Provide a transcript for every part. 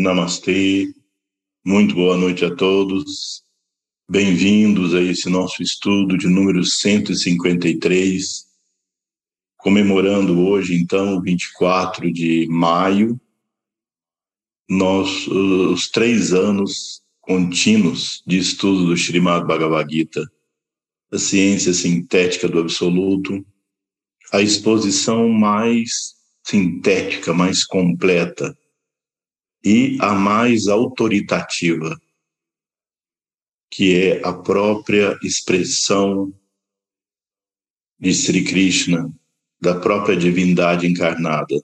Namastê, muito boa noite a todos. Bem-vindos a esse nosso estudo de número 153, comemorando hoje, então, 24 de maio, nós, os três anos contínuos de estudo do Srimad Bhagavad Gita, a ciência sintética do absoluto, a exposição mais sintética, mais completa e a mais autoritativa, que é a própria expressão de Sri Krishna, da própria divindade encarnada,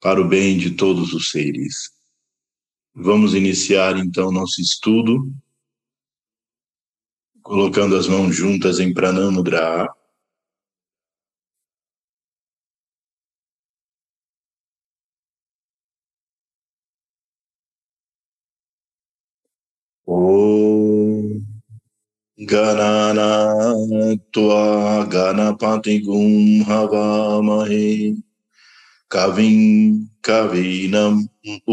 para o bem de todos os seres. Vamos iniciar então nosso estudo, colocando as mãos juntas em Pranamudra. ॐ गणानात्वा गणपतिगुं हवामहे कविं कवीनम्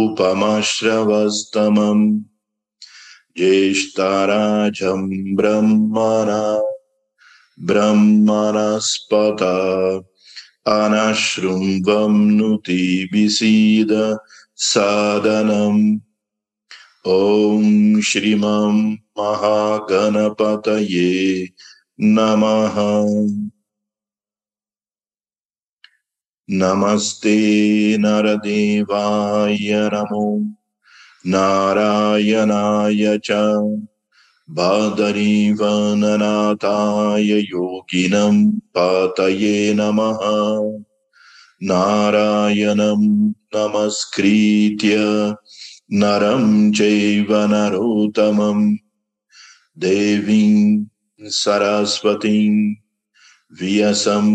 उपमश्रवस्तमम् ज्येष्ठराजं ब्रह्मणा ब्रह्मणस्पत अनशृम्भं नुति विसीद सादनम् ॐ श्रीमां महागणपतये नमः नमस्ते नरदेवाय नमो नारायणाय च बादरीवननाथाय योगिनं पातये नमः नारायणं नमस्कृत्य नरं चैव नरोत्तमं देवीं सरस्वतीं व्यसं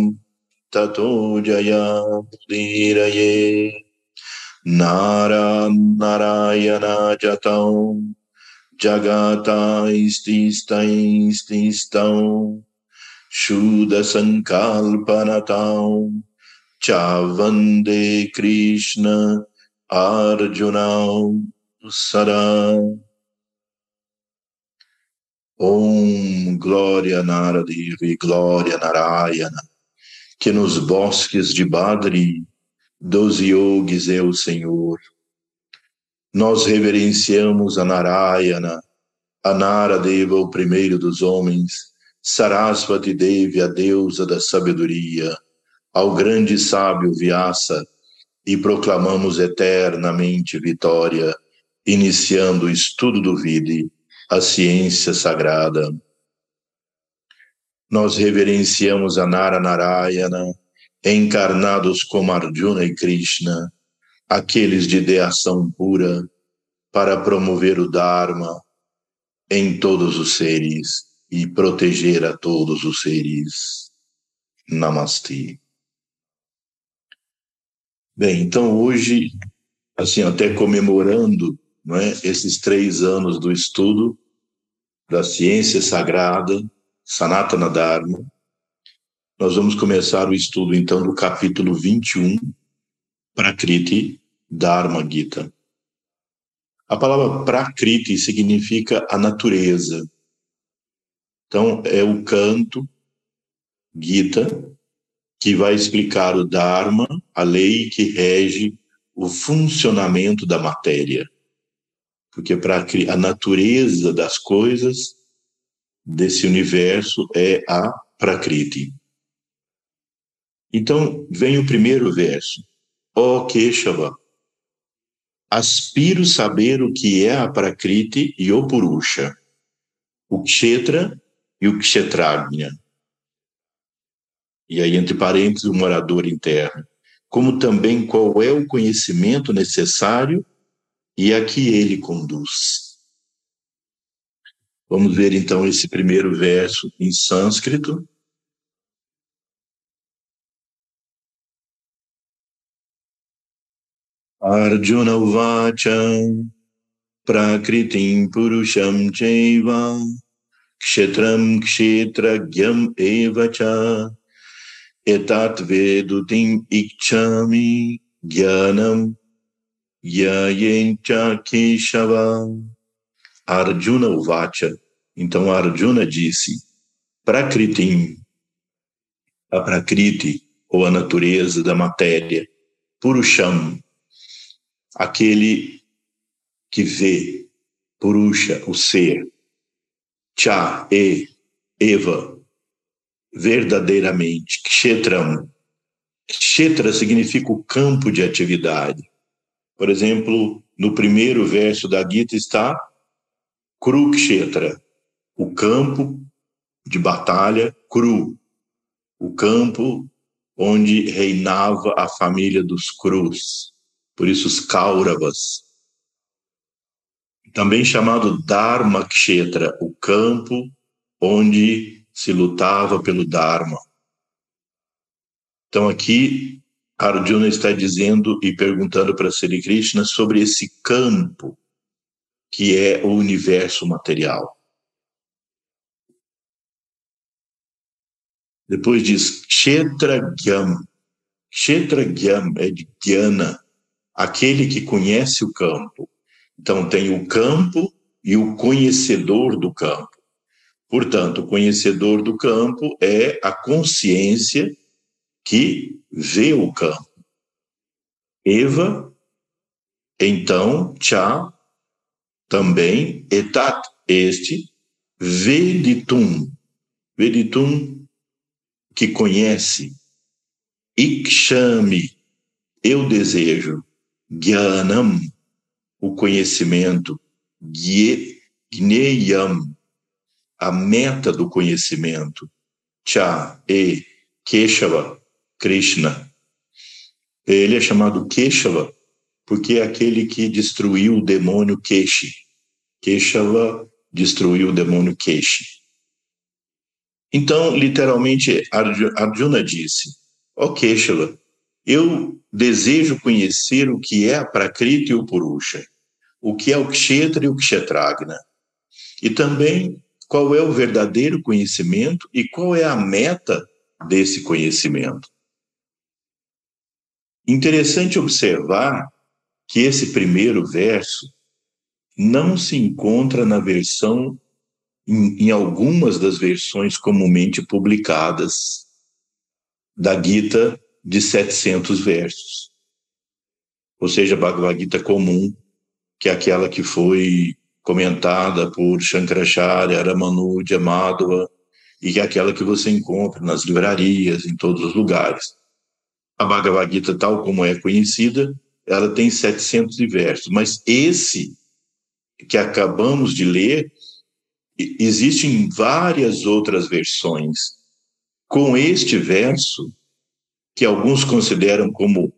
ततो जयामुदीरये नारान्नरायणाचतौ जगातास्तिस्तैस्तिस्तौ शूदसङ्कल्पनतां च वन्दे Krishna ististai ististam shuddha sankalpanatam chavande krishna arjuna sara Om Glória Naradevi, Glória Narayana que nos bosques de Badri, dos yogis é o Senhor. Nós reverenciamos a Narayana, a Naradeva, o primeiro dos homens, Sarasvati Devi, a deusa da sabedoria, ao grande sábio Vyasa, e proclamamos eternamente vitória, iniciando o estudo do Vidi, a ciência sagrada nós reverenciamos a Nara Narayana, encarnados como Arjuna e Krishna, aqueles de ideação pura, para promover o Dharma em todos os seres e proteger a todos os seres. Namastê. Bem, então hoje, assim, até comemorando não é, esses três anos do estudo da ciência sagrada, Sanatana Dharma. Nós vamos começar o estudo, então, do capítulo 21, Prakriti Dharma Gita. A palavra Prakriti significa a natureza. Então, é o canto, Gita, que vai explicar o Dharma, a lei que rege o funcionamento da matéria. Porque para a natureza das coisas desse universo é a Prakriti. Então, vem o primeiro verso. Ó oh, Keshava, aspiro saber o que é a Prakriti e o Purusha, o Kshetra e o Kshetragnya. E aí, entre parênteses, o morador interno. Como também qual é o conhecimento necessário e a que ele conduz. Vamos ver então esse primeiro verso em sânscrito. Arjuna Uvacha Prakritim Purusham Cheva Kshetram Kshetragyam Evacha Etat Vedutim Ikchami Gyanam yayencha keshava. Arjuna Uvacha. Então Arjuna disse, Prakritim, a Prakriti, ou a natureza da matéria, Purusham, aquele que vê, Purusha, o ser, Cha, e, Eva, verdadeiramente, Kshetram. Kshetra significa o campo de atividade. Por exemplo, no primeiro verso da Gita está Kurukshetra, o campo de batalha cru, o campo onde reinava a família dos Crus, por isso os Kauravas. Também chamado Dharma Kshetra, o campo onde se lutava pelo Dharma. Então aqui Arjuna está dizendo e perguntando para Sri Krishna sobre esse campo que é o universo material. Depois diz Kshetragyam. Kshetragyam é de Gyana, aquele que conhece o campo. Então tem o campo e o conhecedor do campo. Portanto, o conhecedor do campo é a consciência que vê o campo. Eva, então, Cha, também, etat, este, veditum, veditum, que conhece, ikshami, eu desejo, gyanam, o conhecimento, gneyam, a meta do conhecimento, cha, e, keshava, Krishna. Ele é chamado Keshava porque é aquele que destruiu o demônio Keshi. Keshava destruiu o demônio Keshi. Então, literalmente, Arjuna disse: Ó oh Keshava, eu desejo conhecer o que é a Prakriti e o Purusha, o que é o Kshetra e o Kshetragna, e também qual é o verdadeiro conhecimento e qual é a meta desse conhecimento. Interessante observar que esse primeiro verso não se encontra na versão, em, em algumas das versões comumente publicadas da Gita de 700 versos. Ou seja, a Bhagavad Gita comum, que é aquela que foi comentada por Shankaracharya, Ramanuja, Madhava, e que é aquela que você encontra nas livrarias, em todos os lugares. A Bhagavad Gita, tal como é conhecida, ela tem 700 versos, mas esse que acabamos de ler, existem várias outras versões. Com este verso, que alguns consideram como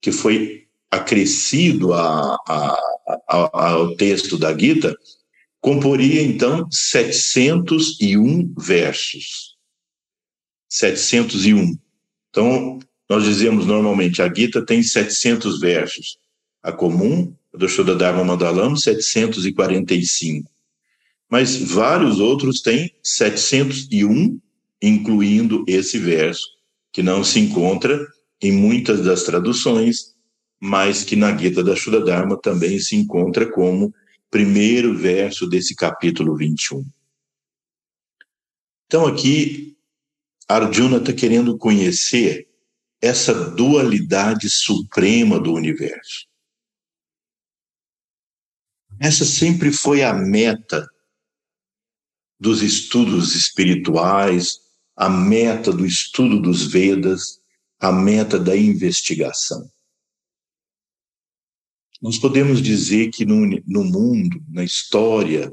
que foi acrescido a, a, a, ao texto da Gita, comporia então 701 versos. 701. Então, nós dizemos normalmente, a Gita tem 700 versos. A comum, do Shodadharma Mandalam, 745. Mas vários outros têm 701, incluindo esse verso, que não se encontra em muitas das traduções, mas que na Gita da Shodadharma também se encontra como primeiro verso desse capítulo 21. Então aqui, Arjuna está querendo conhecer essa dualidade suprema do universo. Essa sempre foi a meta dos estudos espirituais, a meta do estudo dos Vedas, a meta da investigação. Nós podemos dizer que no, no mundo, na história,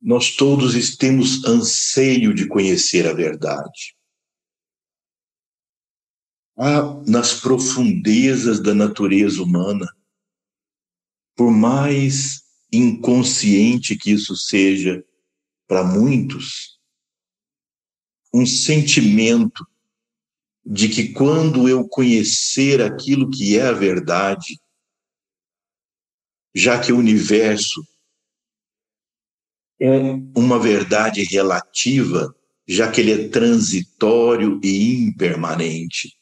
nós todos temos anseio de conhecer a verdade. Há nas profundezas da natureza humana, por mais inconsciente que isso seja para muitos, um sentimento de que quando eu conhecer aquilo que é a verdade, já que o universo é uma verdade relativa, já que ele é transitório e impermanente,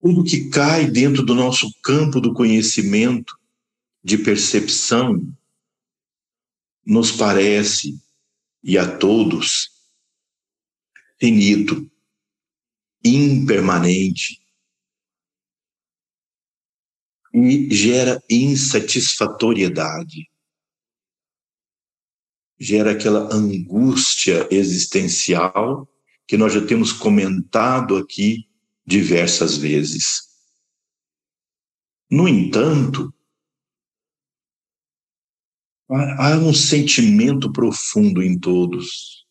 tudo que cai dentro do nosso campo do conhecimento, de percepção, nos parece, e a todos, finito, impermanente, e gera insatisfatoriedade, gera aquela angústia existencial que nós já temos comentado aqui diversas vezes. No entanto, há um sentimento profundo em todos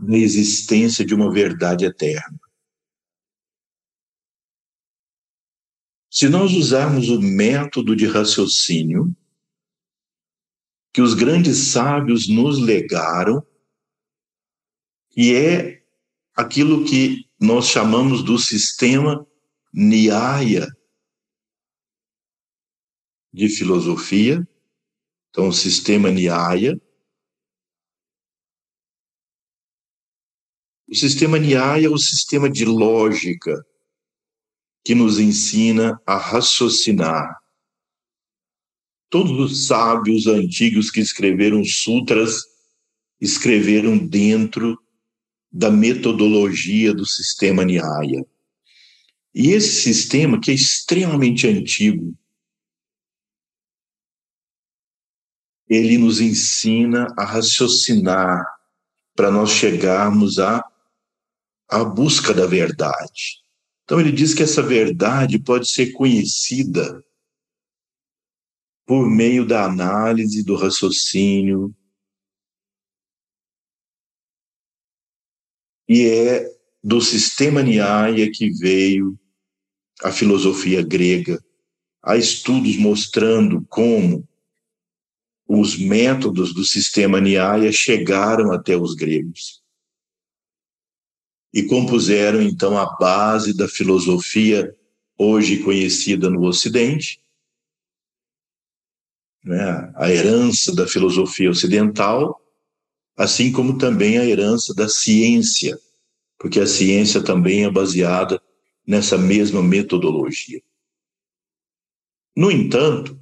da existência de uma verdade eterna. Se nós usarmos o método de raciocínio que os grandes sábios nos legaram, que é aquilo que nós chamamos do sistema Nyaya de filosofia, então o sistema Nyaya. O sistema Nyaya é o sistema de lógica que nos ensina a raciocinar. Todos os sábios antigos que escreveram sutras escreveram dentro da metodologia do sistema Nyaya. E esse sistema, que é extremamente antigo, ele nos ensina a raciocinar para nós chegarmos à, à busca da verdade. Então, ele diz que essa verdade pode ser conhecida por meio da análise, do raciocínio. E é do sistema Nyaya que veio a filosofia grega. Há estudos mostrando como os métodos do sistema Nyaya chegaram até os gregos e compuseram então a base da filosofia hoje conhecida no Ocidente, né? a herança da filosofia ocidental, assim como também a herança da ciência, porque a ciência também é baseada nessa mesma metodologia. No entanto,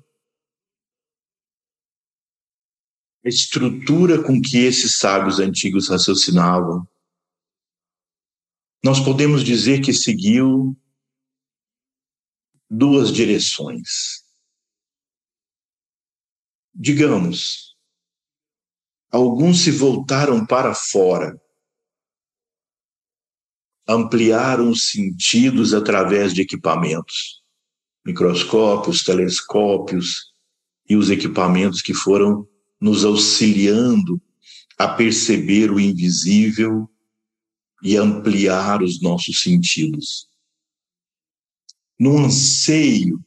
a estrutura com que esses sábios antigos raciocinavam nós podemos dizer que seguiu duas direções. Digamos, alguns se voltaram para fora, ampliaram os sentidos através de equipamentos, microscópios, telescópios e os equipamentos que foram nos auxiliando a perceber o invisível e ampliar os nossos sentidos. No anseio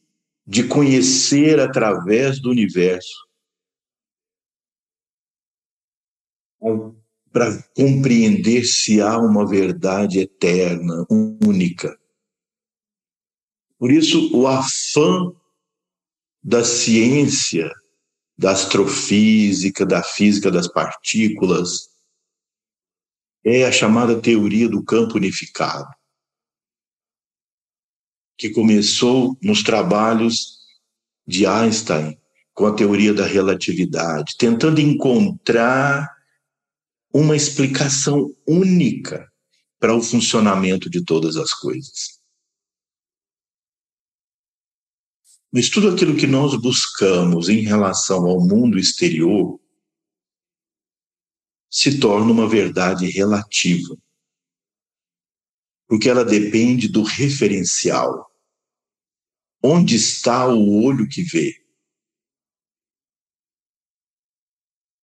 de conhecer através do universo, para compreender se há uma verdade eterna, única. Por isso, o afã da ciência, da astrofísica, da física das partículas, é a chamada teoria do campo unificado, que começou nos trabalhos de Einstein com a teoria da relatividade, tentando encontrar uma explicação única para o funcionamento de todas as coisas. Mas tudo aquilo que nós buscamos em relação ao mundo exterior se torna uma verdade relativa, porque ela depende do referencial. Onde está o olho que vê?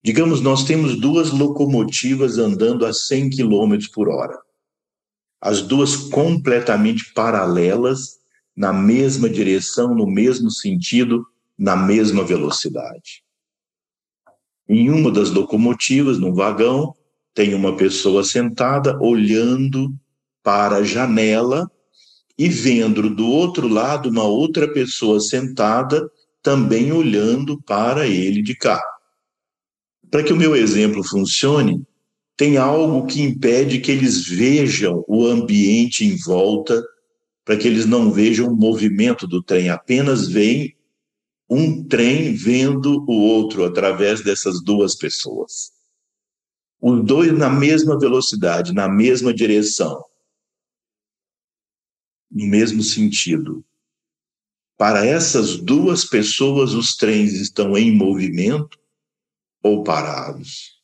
Digamos, nós temos duas locomotivas andando a 100 km por hora. As duas completamente paralelas, na mesma direção, no mesmo sentido, na mesma velocidade. Em uma das locomotivas, no vagão, tem uma pessoa sentada olhando para a janela e vendo do outro lado uma outra pessoa sentada também olhando para ele de cá. Para que o meu exemplo funcione, tem algo que impede que eles vejam o ambiente em volta para que eles não vejam o movimento do trem, apenas veem um trem vendo o outro através dessas duas pessoas. Os dois na mesma velocidade, na mesma direção, no mesmo sentido. Para essas duas pessoas, os trens estão em movimento ou parados.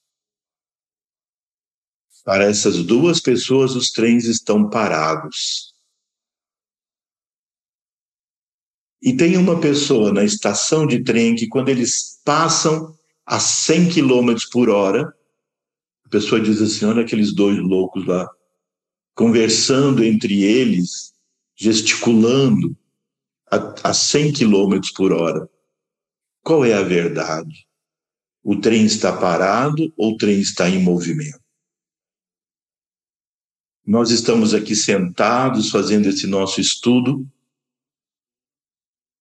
Para essas duas pessoas, os trens estão parados. E tem uma pessoa na estação de trem que, quando eles passam a 100 km por hora, a pessoa diz assim: olha aqueles dois loucos lá, conversando entre eles, gesticulando a, a 100 km por hora. Qual é a verdade? O trem está parado ou o trem está em movimento? Nós estamos aqui sentados fazendo esse nosso estudo.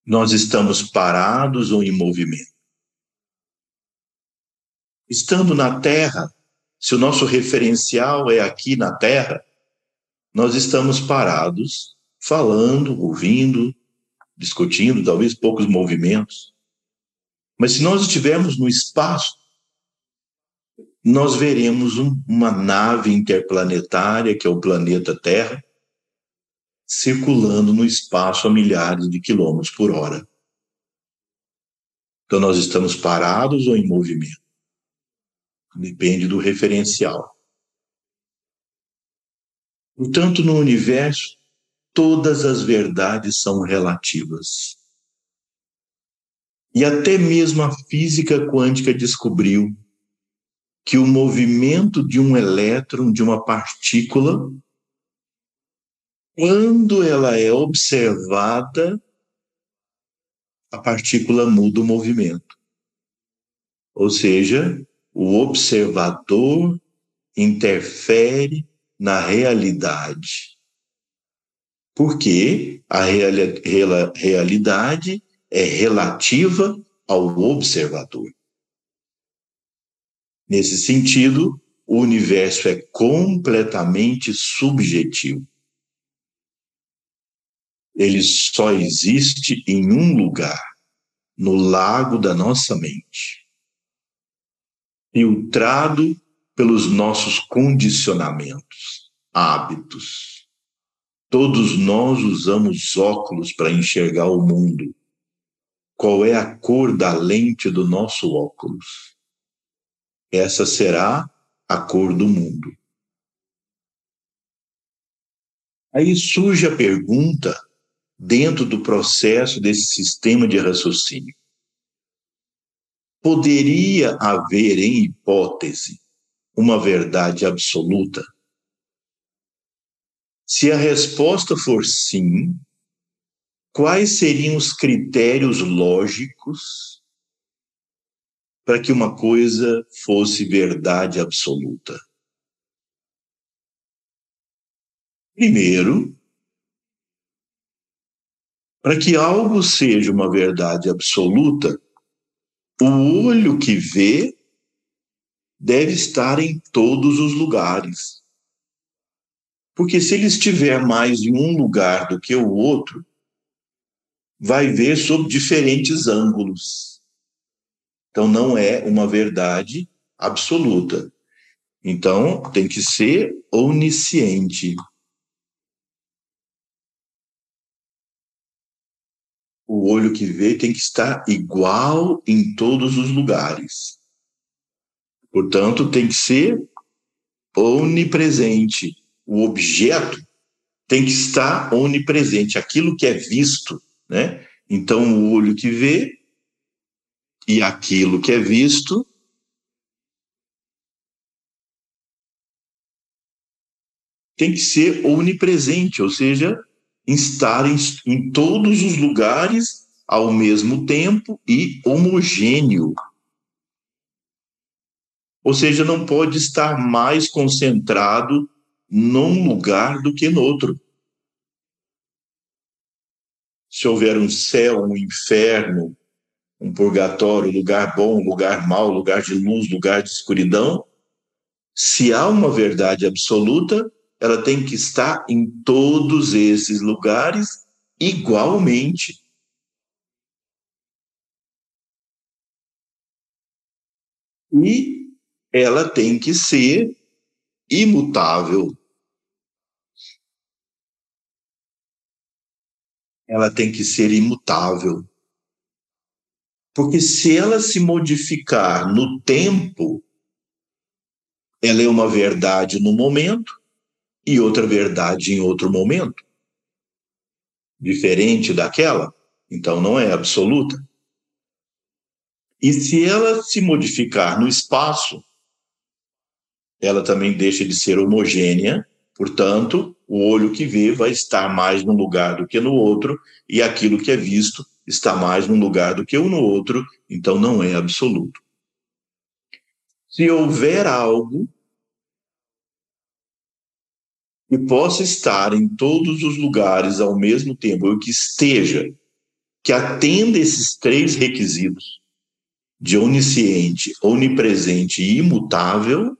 Nós estamos parados ou em movimento? Estando na Terra, se o nosso referencial é aqui na Terra, nós estamos parados, falando, ouvindo, discutindo, talvez poucos movimentos. Mas se nós estivermos no espaço, nós veremos um, uma nave interplanetária, que é o planeta Terra, circulando no espaço a milhares de quilômetros por hora. Então, nós estamos parados ou em movimento? Depende do referencial. Portanto, no universo, todas as verdades são relativas. E até mesmo a física quântica descobriu que o movimento de um elétron, de uma partícula, quando ela é observada, a partícula muda o movimento. Ou seja, o observador interfere na realidade porque a realidade é relativa ao observador. Nesse sentido, o universo é completamente subjetivo. Ele só existe em um lugar, no lago da nossa mente, filtrado pelos nossos condicionamentos, hábitos, Todos nós usamos óculos para enxergar o mundo. Qual é a cor da lente do nosso óculos? Essa será a cor do mundo. Aí surge a pergunta, dentro do processo desse sistema de raciocínio: poderia haver, em hipótese, uma verdade absoluta? Se a resposta for sim, quais seriam os critérios lógicos para que uma coisa fosse verdade absoluta? Primeiro, para que algo seja uma verdade absoluta, o olho que vê deve estar em todos os lugares. Porque se ele estiver mais em um lugar do que o outro, vai ver sob diferentes ângulos. Então não é uma verdade absoluta. Então tem que ser onisciente. O olho que vê tem que estar igual em todos os lugares. Portanto, tem que ser onipresente o objeto tem que estar onipresente, aquilo que é visto, né? Então, o olho que vê e aquilo que é visto tem que ser onipresente, ou seja, estar em, em todos os lugares ao mesmo tempo e homogêneo. Ou seja, não pode estar mais concentrado num lugar do que no outro. Se houver um céu, um inferno, um purgatório, lugar bom, lugar mau, lugar de luz, lugar de escuridão, se há uma verdade absoluta, ela tem que estar em todos esses lugares igualmente. E ela tem que ser imutável. Ela tem que ser imutável. Porque se ela se modificar no tempo, ela é uma verdade no momento e outra verdade em outro momento. Diferente daquela, então não é absoluta. E se ela se modificar no espaço, ela também deixa de ser homogênea, portanto, o olho que vê vai estar mais num lugar do que no outro, e aquilo que é visto está mais num lugar do que no outro, então não é absoluto. Se houver algo que possa estar em todos os lugares ao mesmo tempo, ou que esteja, que atenda esses três requisitos, de onisciente, onipresente e imutável,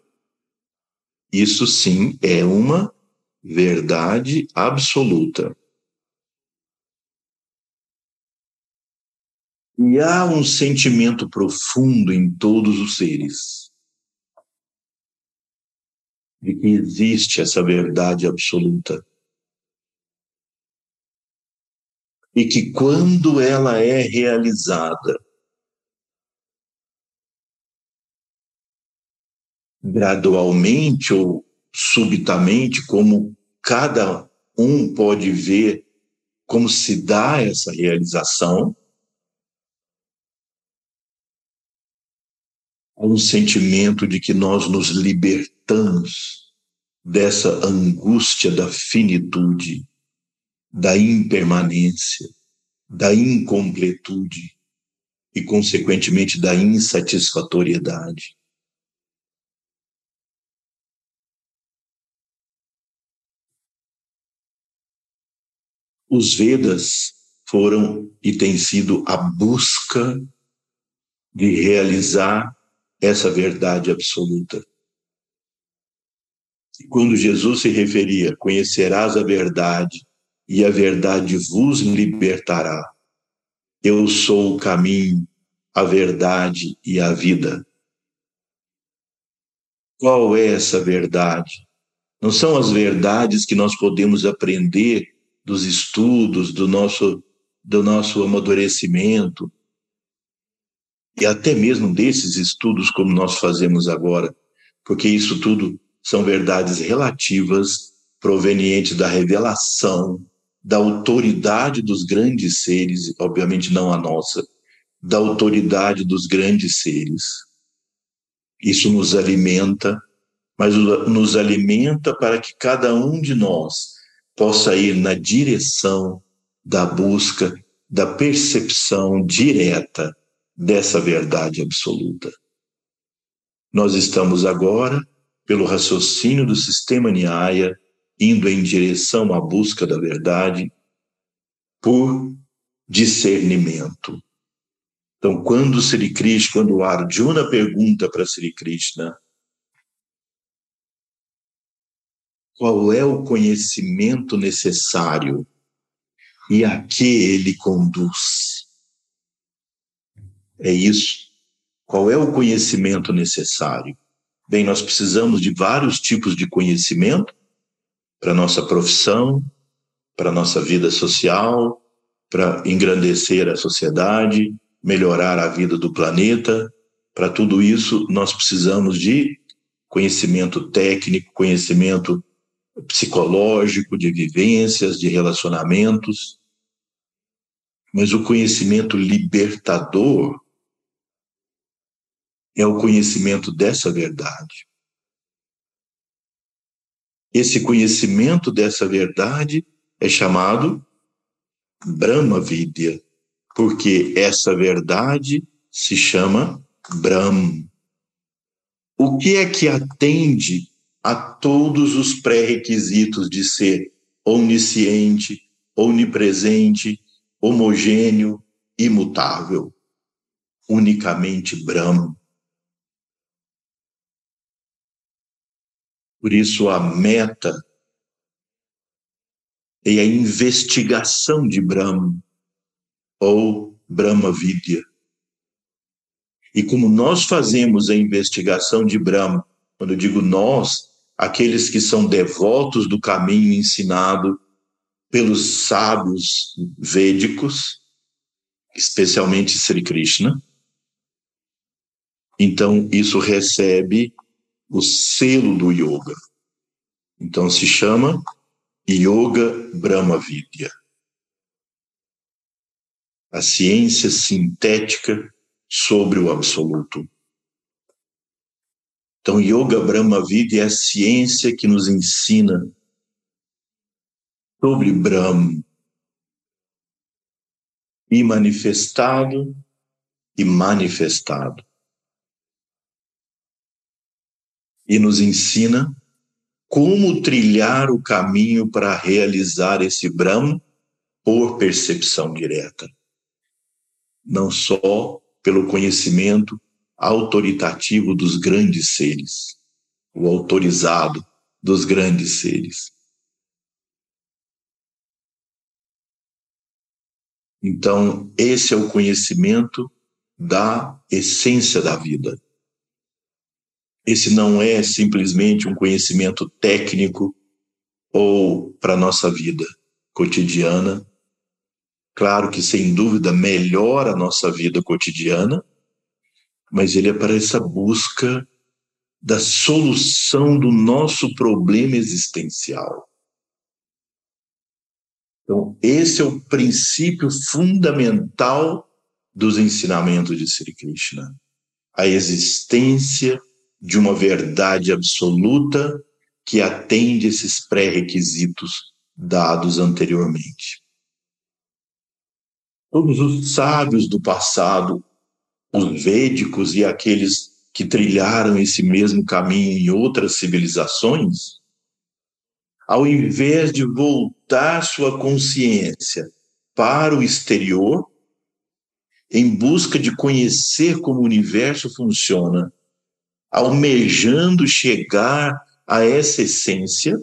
isso sim é uma verdade absoluta. E há um sentimento profundo em todos os seres de que existe essa verdade absoluta. E que quando ela é realizada, gradualmente ou subitamente, como cada um pode ver como se dá essa realização, um sentimento de que nós nos libertamos dessa angústia da finitude, da impermanência, da incompletude e, consequentemente, da insatisfatoriedade. Os Vedas foram e têm sido a busca de realizar essa verdade absoluta. Quando Jesus se referia, conhecerás a verdade e a verdade vos libertará. Eu sou o caminho, a verdade e a vida. Qual é essa verdade? Não são as verdades que nós podemos aprender dos estudos, do nosso, do nosso amadurecimento, e até mesmo desses estudos como nós fazemos agora, porque isso tudo são verdades relativas provenientes da revelação, da autoridade dos grandes seres, obviamente não a nossa, da autoridade dos grandes seres. Isso nos alimenta, mas nos alimenta para que cada um de nós possa ir na direção da busca, da percepção direta dessa verdade absoluta. Nós estamos agora, pelo raciocínio do sistema Nyaya, indo em direção à busca da verdade por discernimento. Então, quando Sri Krishna, quando Arjuna pergunta para Sri Krishna qual é o conhecimento necessário e a que ele conduz. É isso. Qual é o conhecimento necessário? Bem, nós precisamos de vários tipos de conhecimento para nossa profissão, para nossa vida social, para engrandecer a sociedade, melhorar a vida do planeta. Para tudo isso, nós precisamos de conhecimento técnico, conhecimento psicológico, de vivências, de relacionamentos. Mas o conhecimento libertador é o conhecimento dessa verdade. Esse conhecimento dessa verdade é chamado Brahma Vidya, porque essa verdade se chama Brahm. O que é que atende a todos os pré-requisitos de ser onisciente, onipresente, homogêneo, imutável. Unicamente Brahma. Por isso, a meta é a investigação de Brahma ou Brahma Vidya. E como nós fazemos a investigação de Brahma, quando eu digo nós, aqueles que são devotos do caminho ensinado pelos sábios védicos, especialmente Sri Krishna, então isso recebe o selo do yoga. Então se chama Yoga Brahma Vidya. A ciência sintética sobre o absoluto. Então, Yoga Brahma Vidya é a ciência que nos ensina sobre Brahma e manifestado e manifestado. E nos ensina como trilhar o caminho para realizar esse Brahma por percepção direta. Não só pelo conhecimento autoritativo dos grandes seres, o autorizado dos grandes seres. Então, esse é o conhecimento da essência da vida. Esse não é simplesmente um conhecimento técnico ou para a nossa vida cotidiana. Claro que, sem dúvida, melhora a nossa vida cotidiana, mas ele é para essa busca da solução do nosso problema existencial. Então, esse é o princípio fundamental dos ensinamentos de Sri Krishna. A existência de uma verdade absoluta que atende esses pré-requisitos dados anteriormente. Todos os sábios do passado, os védicos e aqueles que trilharam esse mesmo caminho em outras civilizações, ao invés de voltar sua consciência para o exterior, em busca de conhecer como o universo funciona almejando chegar a essa essência,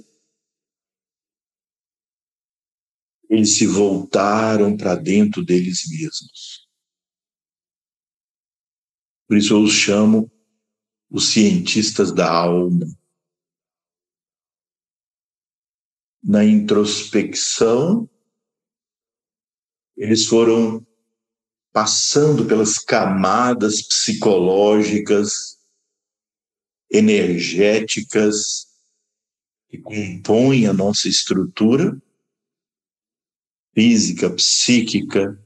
eles se voltaram para dentro deles mesmos. Por isso eu os chamo os cientistas da alma. Na introspecção, eles foram passando pelas camadas psicológicas energéticas que compõem a nossa estrutura física, psíquica,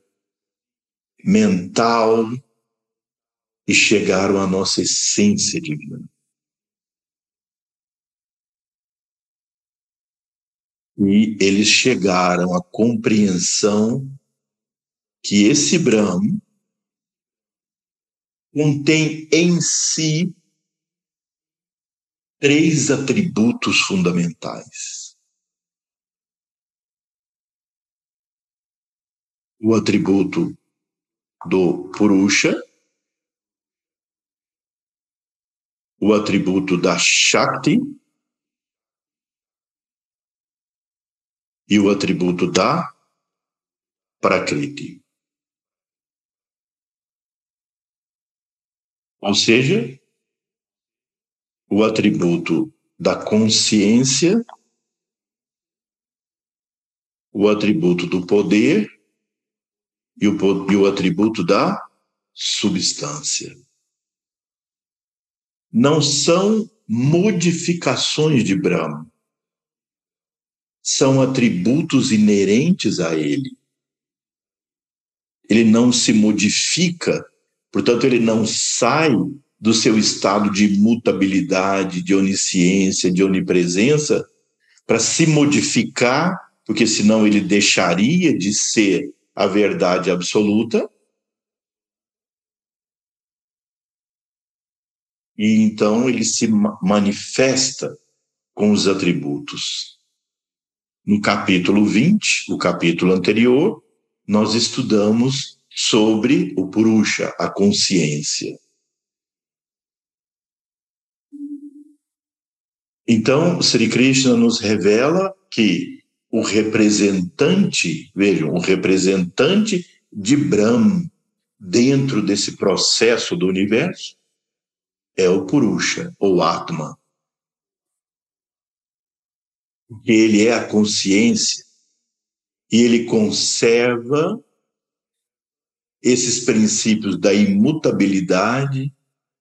mental e chegaram à nossa essência divina. E eles chegaram à compreensão que esse Brahma contém em si três atributos fundamentais. O atributo do Purusha, o atributo da Shakti e o atributo da Prakriti. Ou seja, o atributo da consciência, o atributo do poder e o, e o atributo da substância. Não são modificações de Brahma, são atributos inerentes a ele. Ele não se modifica, portanto, ele não sai do seu estado de mutabilidade, de onisciência, de onipresença, para se modificar, porque senão ele deixaria de ser a verdade absoluta. E então ele se manifesta com os atributos. No capítulo 20, o capítulo anterior, nós estudamos sobre o Purusha, a consciência. Então, Sri Krishna nos revela que o representante, vejam, o representante de Brahma dentro desse processo do universo é o Purusha, ou Atma. Ele é a consciência e ele conserva esses princípios da imutabilidade,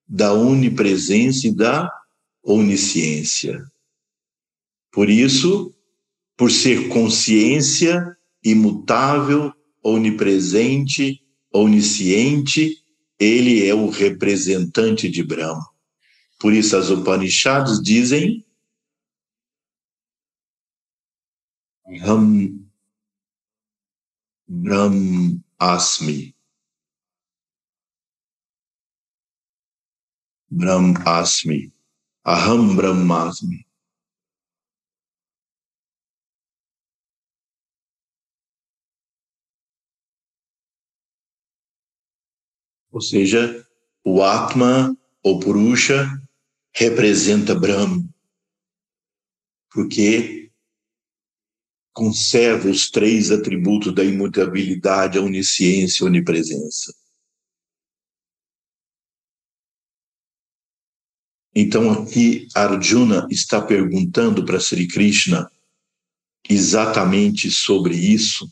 da onipresença e da onisciência. Por isso, por ser consciência imutável, onipresente, onisciente, ele é o representante de Brahma. Por isso as Upanishads dizem Ram Brahm Asmi. Brahm Asmi. Aham Brahmasmi. Ou seja, o Atma ou Purusha representa Brahma, porque conserva os três atributos da imutabilidade, a onisciência e a onipresença. Então aqui Arjuna está perguntando para Sri Krishna exatamente sobre isso.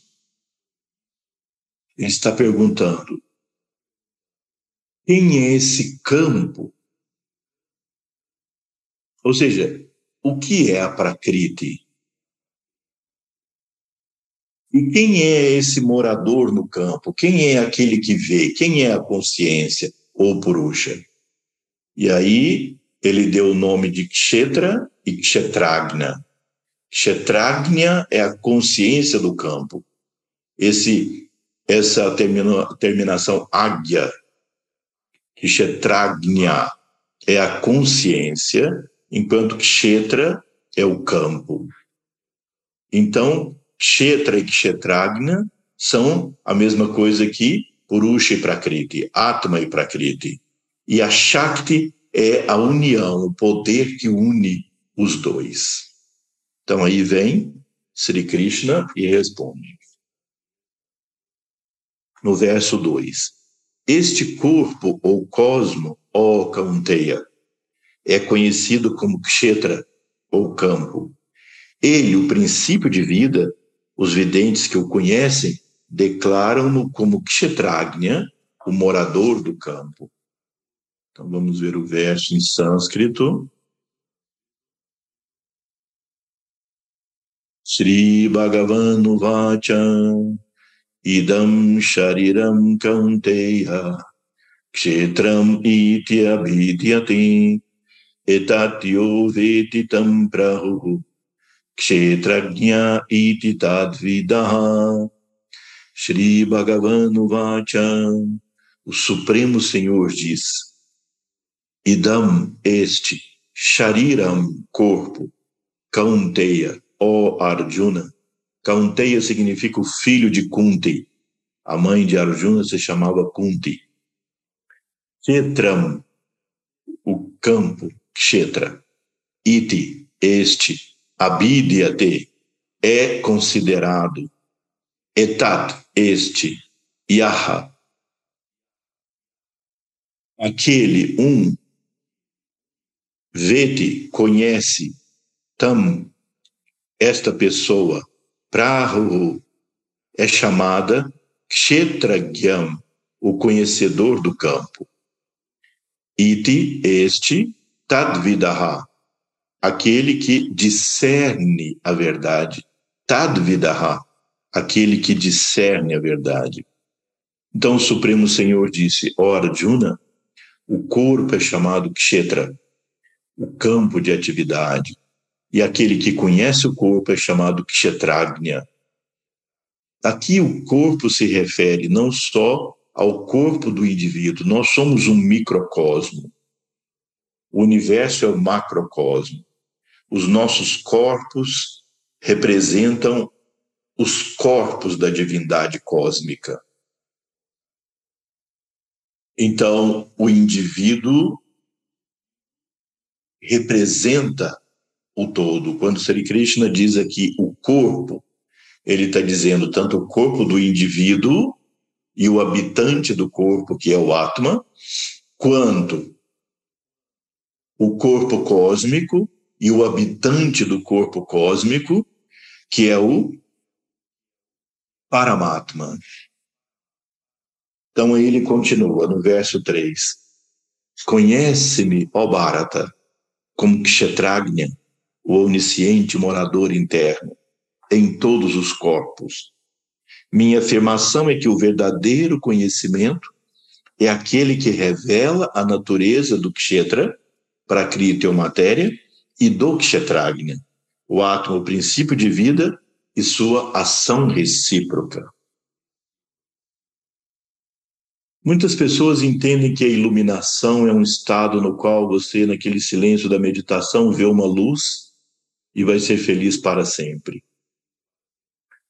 Ele está perguntando: quem é esse campo? Ou seja, o que é a Prakriti? E quem é esse morador no campo? Quem é aquele que vê? Quem é a consciência ou Purusha? E aí ele deu o nome de Kshetra e Kshetragna. Kshetragna é a consciência do campo. Esse, essa termina, terminação Agya Kshetragnya é a consciência, enquanto Kshetra é o campo. Então, Kshetra e Kshetragna são a mesma coisa que Purusha e Prakriti, Atma e Prakriti. E a Shakti é a união, o poder que une os dois. Então aí vem Sri Krishna e responde. No verso 2: este corpo ou cosmo, ó Kaunteya, é conhecido como Kshetra ou campo. Ele, o princípio de vida, os videntes que o conhecem declaram-no como Kshetragnya, o morador do campo. Então vamos ver o verso em sânscrito. Sri Bhagavan Vacha idam shariram kaunteya kshetram iti abhidyati etatyo veti tam prahu kshetragnya iti tadvidaha Shri Bhagavan Vacha o Supremo Senhor diz idam este shariram corpo kaunteya ó Arjuna Kaunteya significa o filho de Kunti. A mãe de Arjuna se chamava Kunti. Kshetram, o campo, Kshetra. Iti, este. Abidyate, é considerado. Etat, este. Yaha, aquele, um. Vete, conhece. Tam, esta pessoa Prahu é chamada Kshetragyam, o conhecedor do campo. Iti, este, Tadvidaha, aquele que discerne a verdade. Tadvidaha, aquele que discerne a verdade. Então o Supremo Senhor disse, ora, Juna, o corpo é chamado Kshetra, o campo de atividade. E aquele que conhece o corpo é chamado Kshetragnya. Aqui o corpo se refere não só ao corpo do indivíduo, nós somos um microcosmo. O universo é o macrocosmo. Os nossos corpos representam os corpos da divindade cósmica. Então, o indivíduo representa o todo. Quando Sri Krishna diz aqui o corpo, ele está dizendo tanto o corpo do indivíduo e o habitante do corpo, que é o Atma, quanto o corpo cósmico e o habitante do corpo cósmico, que é o Paramatma. Então ele continua no verso 3. Conhece-me, ó Bharata, como Kshetragnya, o onisciente morador interno, em todos os corpos. Minha afirmação é que o verdadeiro conhecimento é aquele que revela a natureza do Kshetra, Prakriti ou matéria, e do Kshetragnya, o átomo, princípio de vida e sua ação recíproca. Muitas pessoas entendem que a iluminação é um estado no qual você, naquele silêncio da meditação, vê uma luz e vai ser feliz para sempre.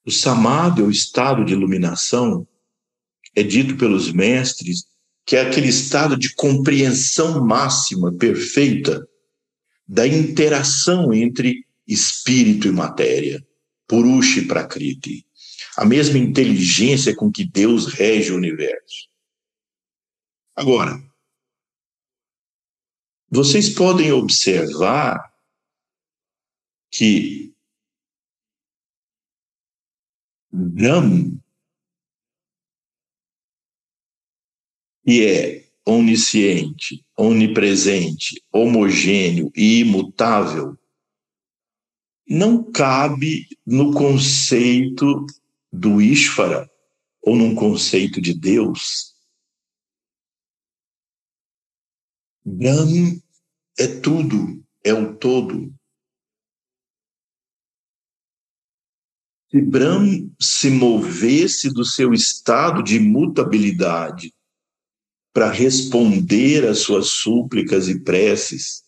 O samadhi, o estado de iluminação, é dito pelos mestres que é aquele estado de compreensão máxima, perfeita, da interação entre espírito e matéria, Purusha e Prakriti, a mesma inteligência com que Deus rege o universo. Agora, vocês podem observar que Ram, que é onisciente, onipresente, homogêneo e imutável, não cabe no conceito do Ishvara ou num conceito de Deus. Brahm é tudo, é o todo. Se Brahm se movesse do seu estado de imutabilidade para responder às suas súplicas e preces.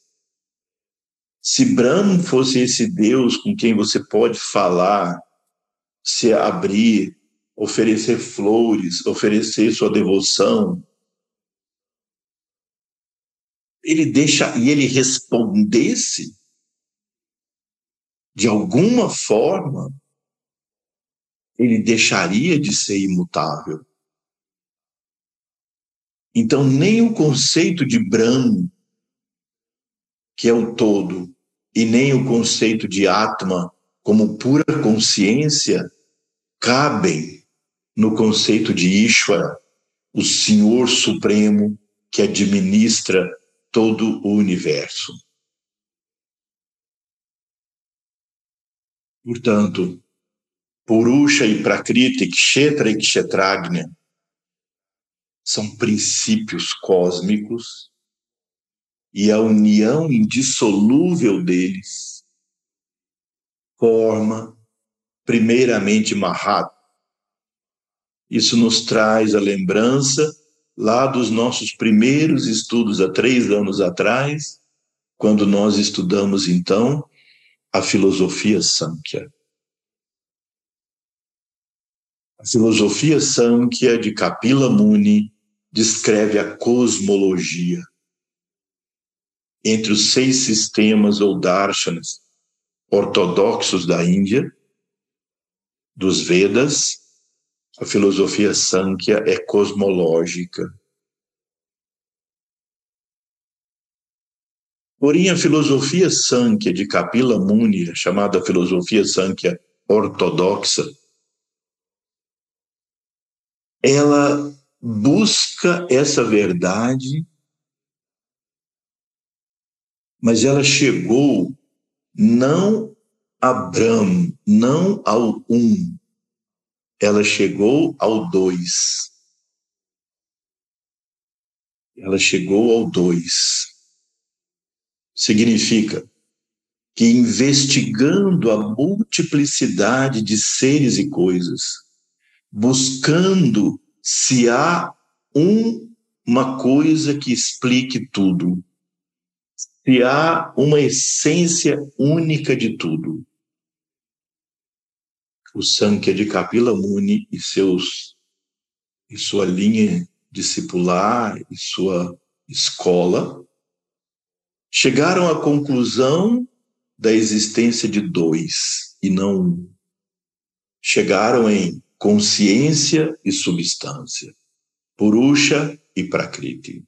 Se Brahma fosse esse Deus com quem você pode falar, se abrir, oferecer flores, oferecer sua devoção, ele deixa e ele respondesse de alguma forma, ele deixaria de ser imutável. Então, nem o conceito de Brahma, que é o todo, e nem o conceito de Atma, como pura consciência, cabem no conceito de Ishvara, o Senhor Supremo que administra todo o universo. Portanto, Purusha e Prakriti, Kshetra e Kshetragnya são princípios cósmicos e a união indissolúvel deles forma, primeiramente, Mahat. Isso nos traz a lembrança lá dos nossos primeiros estudos há três anos atrás, quando nós estudamos, então, a filosofia Sankhya. A filosofia Sankhya de Kapila Muni descreve a cosmologia. Entre os seis sistemas ou darshanas ortodoxos da Índia, dos Vedas, a filosofia Sankhya é cosmológica. Porém, a filosofia Sankhya de Kapila Muni, chamada filosofia Sankhya ortodoxa, ela busca essa verdade, mas ela chegou não a Brahm, não ao um, ela chegou ao dois. Ela chegou ao dois. Significa que investigando a multiplicidade de seres e coisas, buscando se há um, uma coisa que explique tudo, se há uma essência única de tudo. O Sankhya de Kapila Muni e seus e sua linha discipular e sua escola chegaram à conclusão da existência de dois e não um chegaram em consciência e substância, Purusha e Prakriti.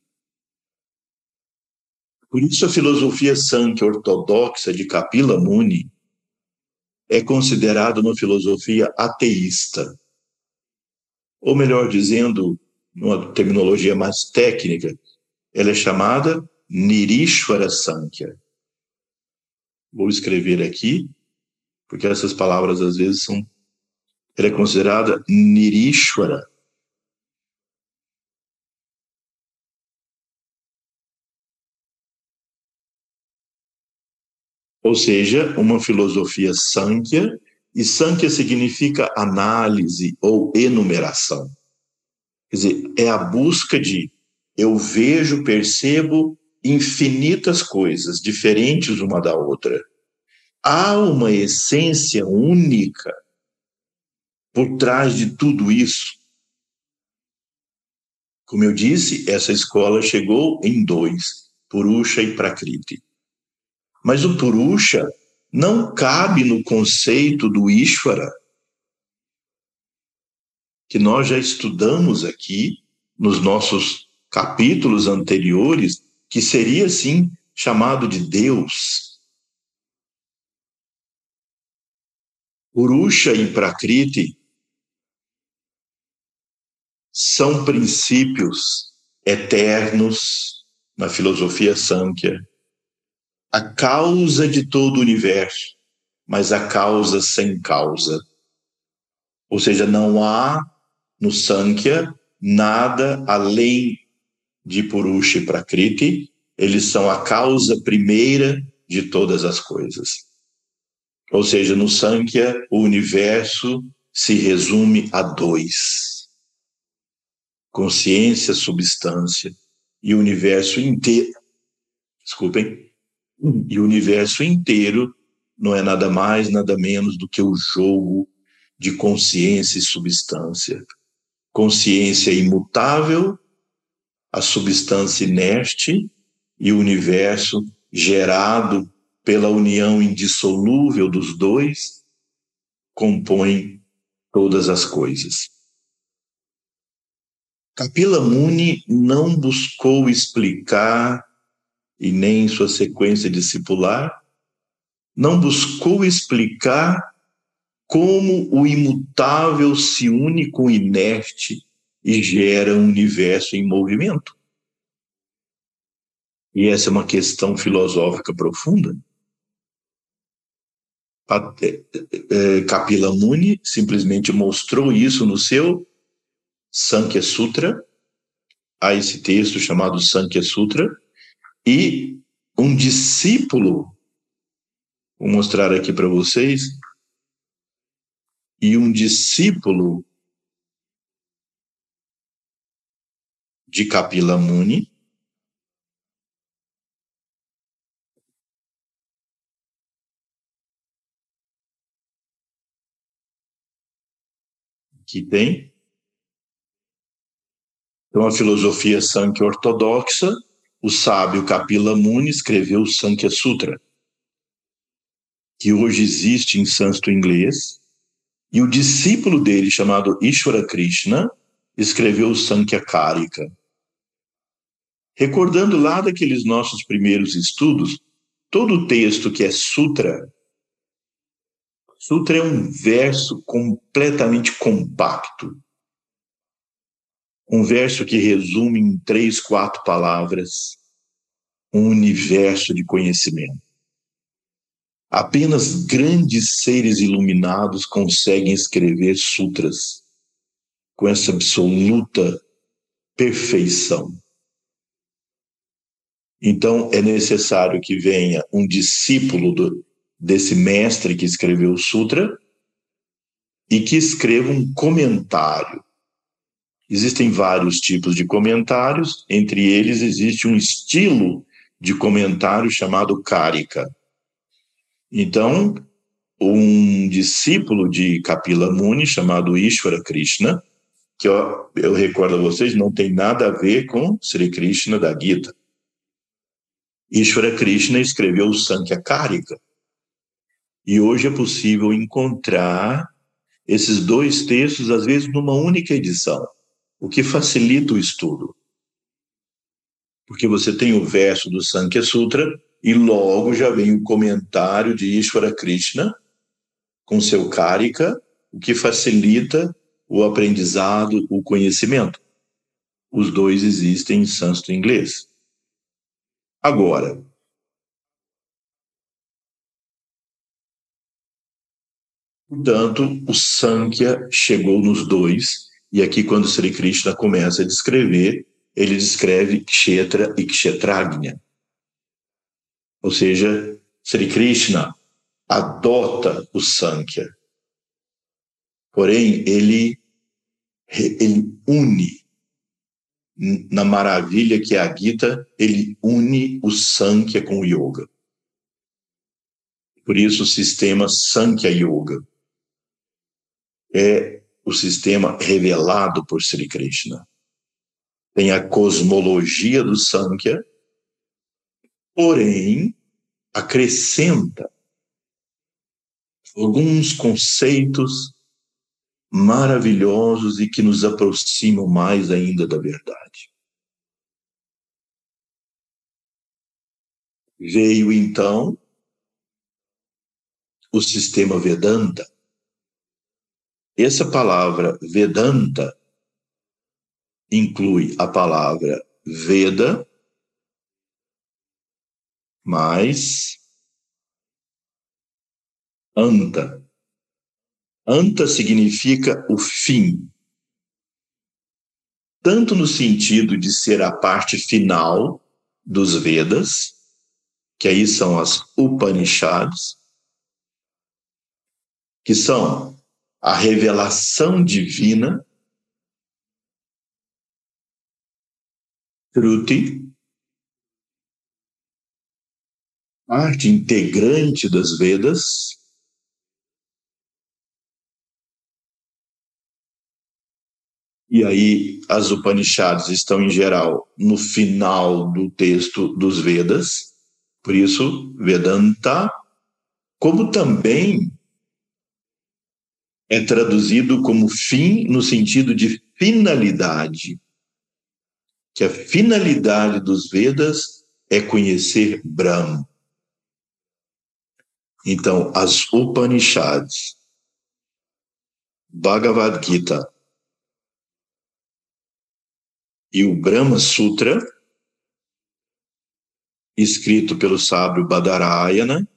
Por isso, a filosofia Sankhya ortodoxa de Kapila Muni é considerada uma filosofia ateísta. Ou melhor dizendo, numa terminologia mais técnica, ela é chamada Nirishwara Sankhya. Vou escrever aqui, porque essas palavras às vezes são. Ela é considerada Nirishwara ou seja, uma filosofia Sankhya, e Sankhya significa análise ou enumeração. Quer dizer, é a busca de eu vejo, percebo infinitas coisas diferentes uma da outra. Há uma essência única por trás de tudo isso. Como eu disse, essa escola chegou em dois, Purusha e Prakriti. Mas o Purusha não cabe no conceito do Ishvara, que nós já estudamos aqui nos nossos capítulos anteriores, que seria sim chamado de Deus. Purusha e Prakriti são princípios eternos na filosofia Sankhya a causa de todo o universo, mas a causa sem causa. Ou seja, não há no Sankhya nada além de Purusha e Prakriti, eles são a causa primeira de todas as coisas. Ou seja, no Sankhya, o universo se resume a dois: consciência, substância, e o universo inteiro. Desculpem, e o universo inteiro não é nada mais, nada menos do que o jogo de consciência e substância. Consciência imutável, a substância inerte e o universo gerado pela união indissolúvel dos dois compõem todas as coisas. Kapila Muni não buscou explicar e nem em sua sequência discipular, não buscou explicar como o imutável se une com o inerte e gera um universo em movimento. E essa é uma questão filosófica profunda. Kapila Muni simplesmente mostrou isso no seu Sankhya Sutra, há esse texto chamado Sankhya Sutra, e um discípulo, vou mostrar aqui para vocês, e um discípulo de Kapila Muni, que tem. Então, a filosofia Sankhya ortodoxa o sábio Kapila Muni escreveu o Sankhya Sutra, que hoje existe em sânscrito inglês, e o discípulo dele, chamado Ishvara Krishna, escreveu o Sankhya Karika. Recordando lá daqueles nossos primeiros estudos, todo o texto que é sutra, sutra é um verso completamente compacto, um verso que resume em três, quatro palavras um universo de conhecimento. Apenas grandes seres iluminados conseguem escrever sutras com essa absoluta perfeição. Então, é necessário que venha um discípulo do, desse mestre que escreveu o sutra e que escreva um comentário Existem vários tipos de comentários, entre eles existe um estilo de comentário chamado Karika. Então, um discípulo de Kapila Muni, chamado Ishvara Krishna, que eu, eu recordo a vocês, não tem nada a ver com Sri Krishna da Gita. Ishvara Krishna escreveu o Sankhya Karika. E hoje é possível encontrar esses dois textos, às vezes, numa única edição, o que facilita o estudo. Porque você tem o verso do Sankhya Sutra e logo já vem o comentário de Ishvara Krishna com seu Karika, o que facilita o aprendizado, o conhecimento. Os dois existem em sânscrito inglês. Agora, Portanto, o Sankhya chegou nos dois, e aqui quando Sri Krishna começa a descrever, ele descreve Kshetra e Kshetragnya. Ou seja, Sri Krishna adota o Sankhya. Porém, ele, ele une, na maravilha que é a Gita, ele une o Sankhya com o Yoga. Por isso o sistema Sankhya Yoga é o sistema revelado por Sri Krishna. Tem a cosmologia do Sankhya, porém acrescenta alguns conceitos maravilhosos e que nos aproximam mais ainda da verdade. Veio então o sistema Vedanta, essa palavra Vedanta inclui a palavra Veda mais Anta. Anta significa o fim, tanto no sentido de ser a parte final dos Vedas, que aí são as Upanishads, que são a revelação divina, Shruti, parte integrante das Vedas, E aí, as Upanishads estão, em geral, no final do texto dos Vedas, por isso, Vedanta, como também é traduzido como fim no sentido de finalidade. Que a finalidade dos Vedas é conhecer Brahma. Então, as Upanishads, Bhagavad Gita e o Brahma Sutra, escrito pelo sábio Badarayana,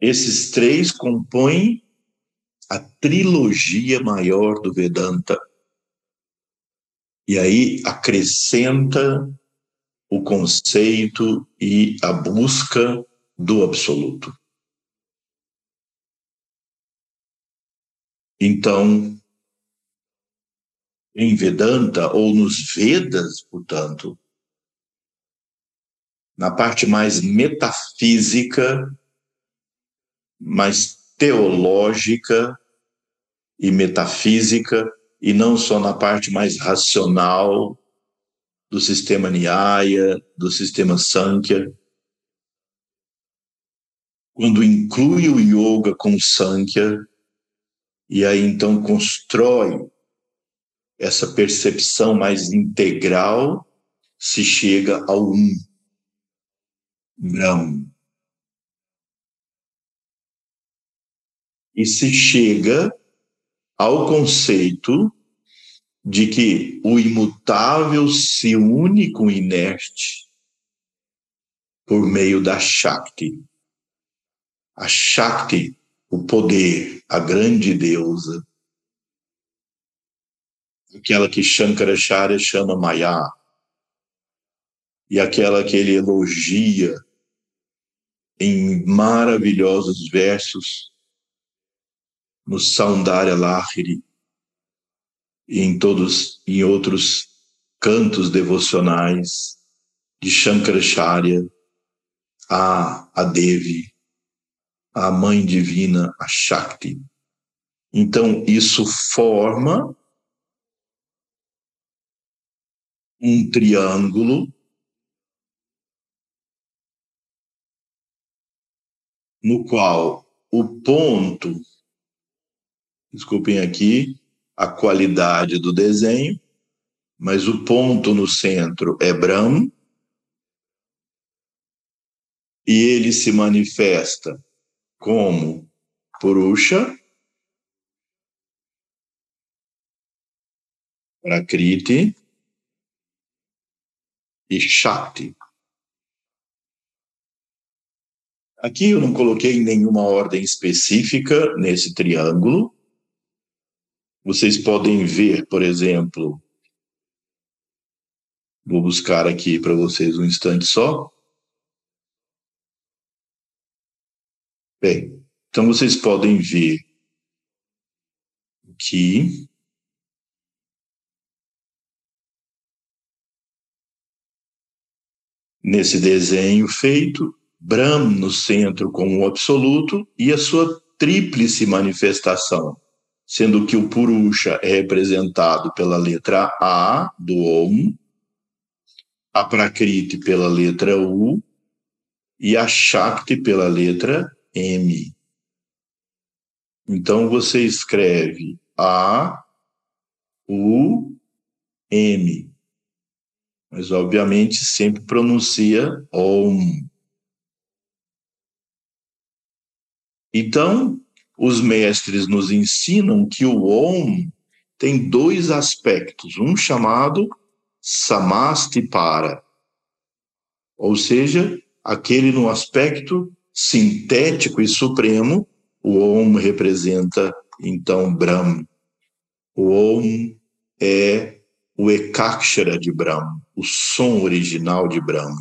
Esses três compõem a trilogia maior do Vedanta. E aí acrescenta o conceito e a busca do absoluto. Então, em Vedanta, ou nos Vedas, portanto, na parte mais metafísica, mais teológica e metafísica, e não só na parte mais racional do sistema Nyaya, do sistema Sankhya. Quando inclui o yoga com o Sankhya, e aí então constrói essa percepção mais integral, se chega ao um, Brahma. E se chega ao conceito de que o imutável se une com o inerte por meio da Shakti. A Shakti, o poder, a grande deusa, aquela que Shankaracharya chama Maya, e aquela que ele elogia em maravilhosos versos no Saundara Lahiri e em todos em outros cantos devocionais de Shankaracharya a a Devi, a mãe divina, a Shakti. Então isso forma um triângulo no qual o ponto, desculpem aqui a qualidade do desenho, mas o ponto no centro é Brahm, e ele se manifesta como Purusha, Prakriti e Shakti. Aqui eu não coloquei nenhuma ordem específica nesse triângulo. Vocês podem ver, por exemplo, vou buscar aqui para vocês um instante só. Bem, então vocês podem ver que nesse desenho feito, Brahm no centro como o absoluto e a sua tríplice manifestação, sendo que o Purusha é representado pela letra A do Om, a Prakriti pela letra U e a Shakti pela letra M. Então você escreve A, U, M. Mas obviamente sempre pronuncia Om. Então, os mestres nos ensinam que o Om tem dois aspectos, um chamado Samastipara, ou seja, aquele no aspecto sintético e supremo, o Om representa então Brahm. O Om é o Ekakshara de Brahm, o som original de Brahm.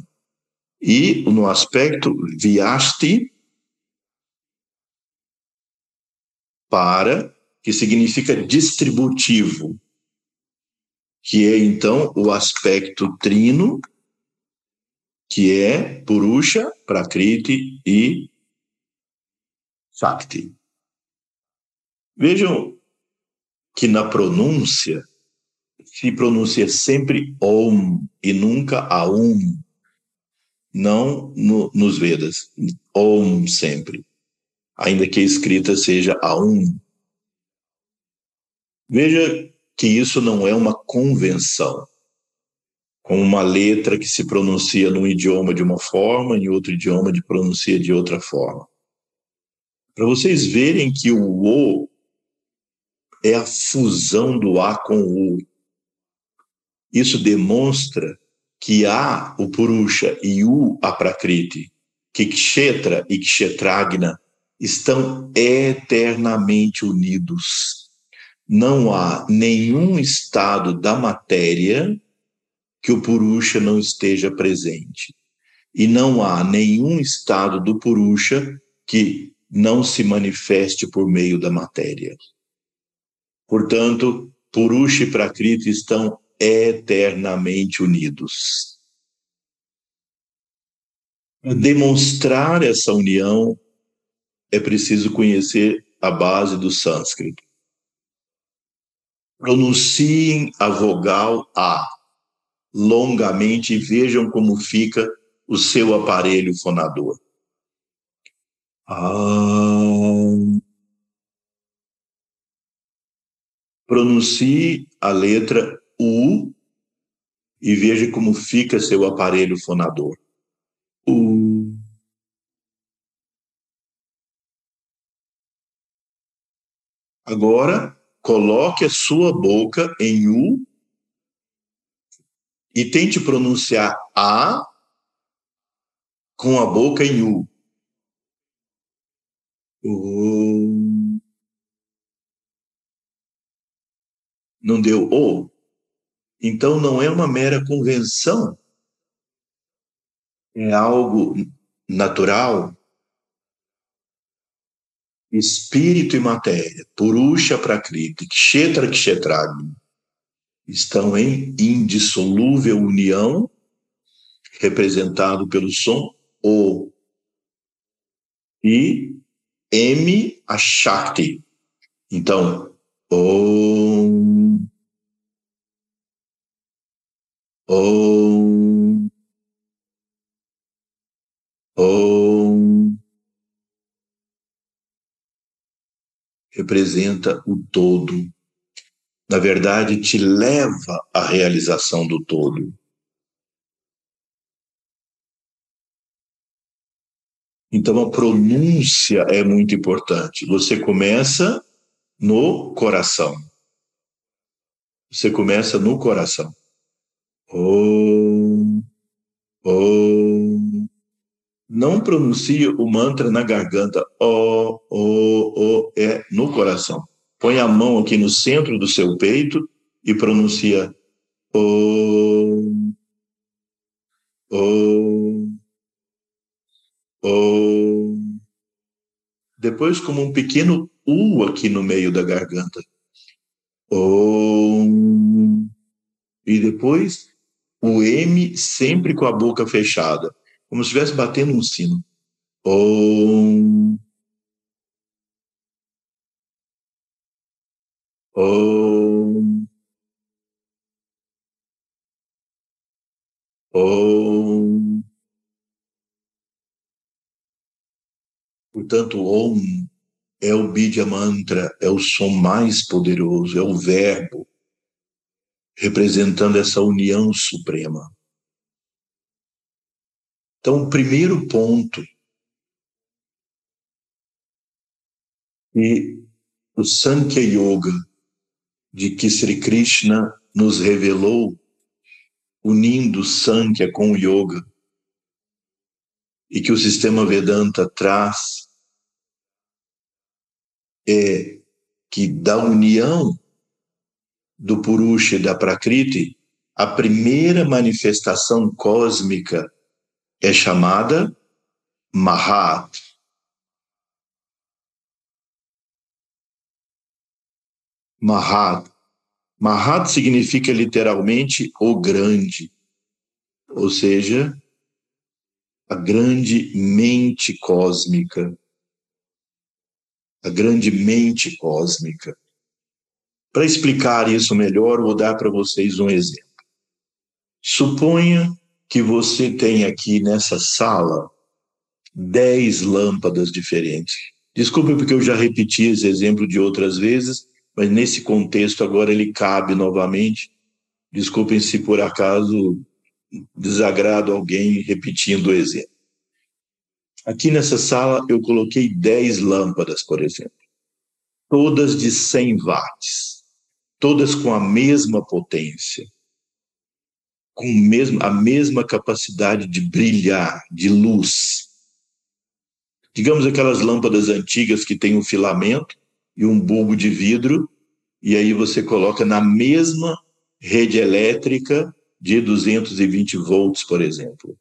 E no aspecto Vyasti, para, que significa distributivo, que é então o aspecto trino, que é Purusha, Prakriti e Shakti. Vejam que na pronúncia se pronuncia sempre Om e nunca Aum, não no, nos Vedas, Om sempre ainda que a escrita seja a um. Veja que isso não é uma convenção, com uma letra que se pronuncia num idioma de uma forma, em outro idioma de pronuncia de outra forma. Para vocês verem que o O é a fusão do A com o U. Isso demonstra que há o Purusha e o a Prakriti, que Kshetra e Kshetragna estão eternamente unidos. Não há nenhum estado da matéria que o Purusha não esteja presente. E não há nenhum estado do Purusha que não se manifeste por meio da matéria. Portanto, Purusha e Prakriti estão eternamente unidos. Para demonstrar essa união, é preciso conhecer a base do sânscrito. Pronunciem a vogal A longamente e vejam como fica o seu aparelho fonador. Ah. Pronuncie a letra U e veja como fica seu aparelho fonador. U. Agora, coloque a sua boca em U e tente pronunciar A com a boca em U. U. Não deu O? Então não é uma mera convenção, é algo natural, espírito e matéria, Purusha Prakriti, Kshetra Kshetragni, estão em indissolúvel união, representado pelo som O. E M, a Shakti. Então, Om. Om. Representa o todo. Na verdade, te leva à realização do todo. Então, a pronúncia é muito importante. Você começa no coração. Você começa no coração. Om, om. Não pronuncie o mantra na garganta. O, o, o, é no coração. Põe a mão aqui no centro do seu peito e pronuncia Om, Om, Om. Depois, como um pequeno U aqui no meio da garganta. Om. E depois o M sempre com a boca fechada, como se estivesse batendo um sino. Om. Om. Om. Portanto, Om é o Bidya Mantra, é o som mais poderoso, é o verbo representando essa união suprema. Então, o primeiro ponto. E o Sankhya Yoga de que Sri Krishna nos revelou, unindo Sankhya com o Yoga, e que o sistema Vedanta traz, é que da união do Purusha e da Prakriti, a primeira manifestação cósmica é chamada Mahat. Mahat. Mahat significa literalmente o grande, ou seja, a grande mente cósmica. A grande mente cósmica. Para explicar isso melhor, vou dar para vocês um exemplo. Suponha que você tem aqui nessa sala dez lâmpadas diferentes. Desculpe porque eu já repeti esse exemplo de outras vezes, mas nesse contexto agora ele cabe novamente. Desculpem se por acaso desagrado alguém repetindo o exemplo. Aqui nessa sala eu coloquei dez lâmpadas, por exemplo, todas de 100 watts todas com a mesma potência, com mesmo, a mesma capacidade de brilhar, de luz. Digamos aquelas lâmpadas antigas que têm um filamento e um bulbo de vidro, e aí você coloca na mesma rede elétrica de 220 volts, por exemplo.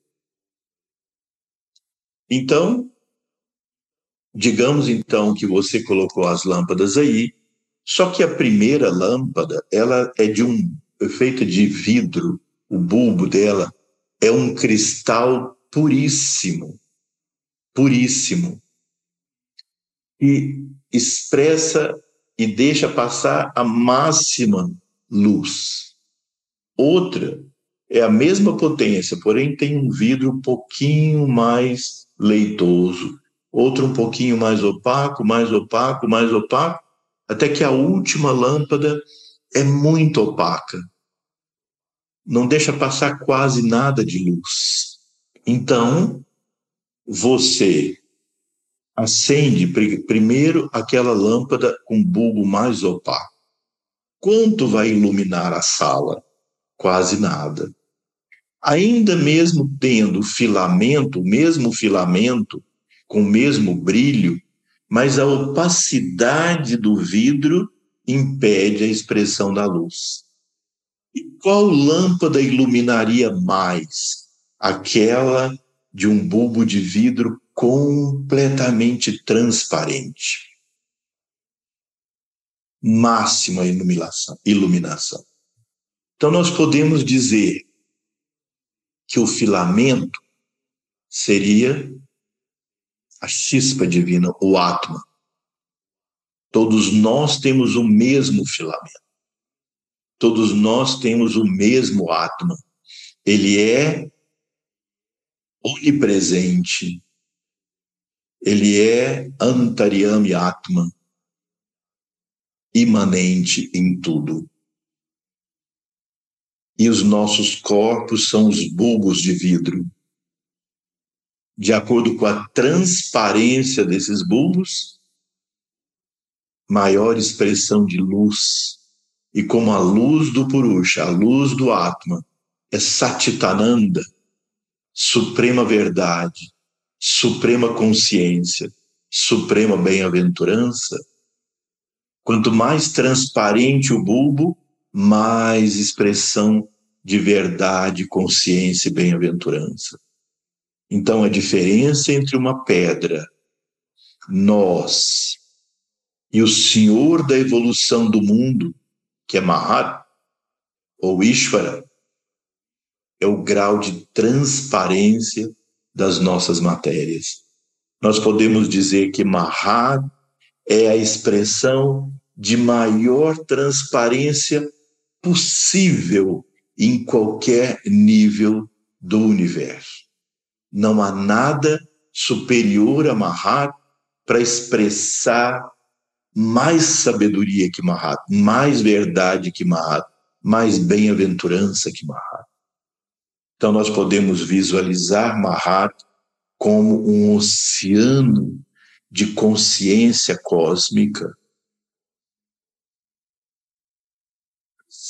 Então, digamos então que você colocou as lâmpadas aí, só que a primeira lâmpada, ela é de um é feita de vidro, o bulbo dela é um cristal puríssimo, puríssimo. E expressa e deixa passar a máxima luz. Outra é a mesma potência, porém tem um vidro um pouquinho mais leitoso, outro um pouquinho mais opaco, mais opaco, mais opaco, até que a última lâmpada é muito opaca. Não deixa passar quase nada de luz. Então, você acende primeiro aquela lâmpada com bulbo mais opaco. Quanto vai iluminar a sala? Quase nada. Ainda mesmo tendo filamento, o mesmo filamento, com o mesmo brilho, mas a opacidade do vidro impede a expressão da luz. E qual lâmpada iluminaria mais? Aquela de um bulbo de vidro completamente transparente. Máxima iluminação, iluminação. Então, nós podemos dizer que o filamento seria a chispa divina, o Atma. Todos nós temos o mesmo filamento. Todos nós temos o mesmo Atma. Ele é onipresente. Ele é Antaryami Atma. imanente em tudo. E os nossos corpos são os bulbos de vidro. De acordo com a transparência desses bulbos, maior expressão de luz. E como a luz do Purusha, a luz do Atma, é Satitananda, suprema verdade, suprema consciência, suprema bem-aventurança, quanto mais transparente o bulbo, mais expressão de verdade, consciência e bem-aventurança. Então, a diferença entre uma pedra, nós, e o Senhor da evolução do mundo, que é Mahat, ou Ishvara, é o grau de transparência das nossas matérias. Nós podemos dizer que Mahat é a expressão de maior transparência possível em qualquer nível do universo. Não há nada superior a Mahat para expressar mais sabedoria que Mahat, mais verdade que Mahat, mais bem-aventurança que Mahat. Então, nós podemos visualizar Mahat como um oceano de consciência cósmica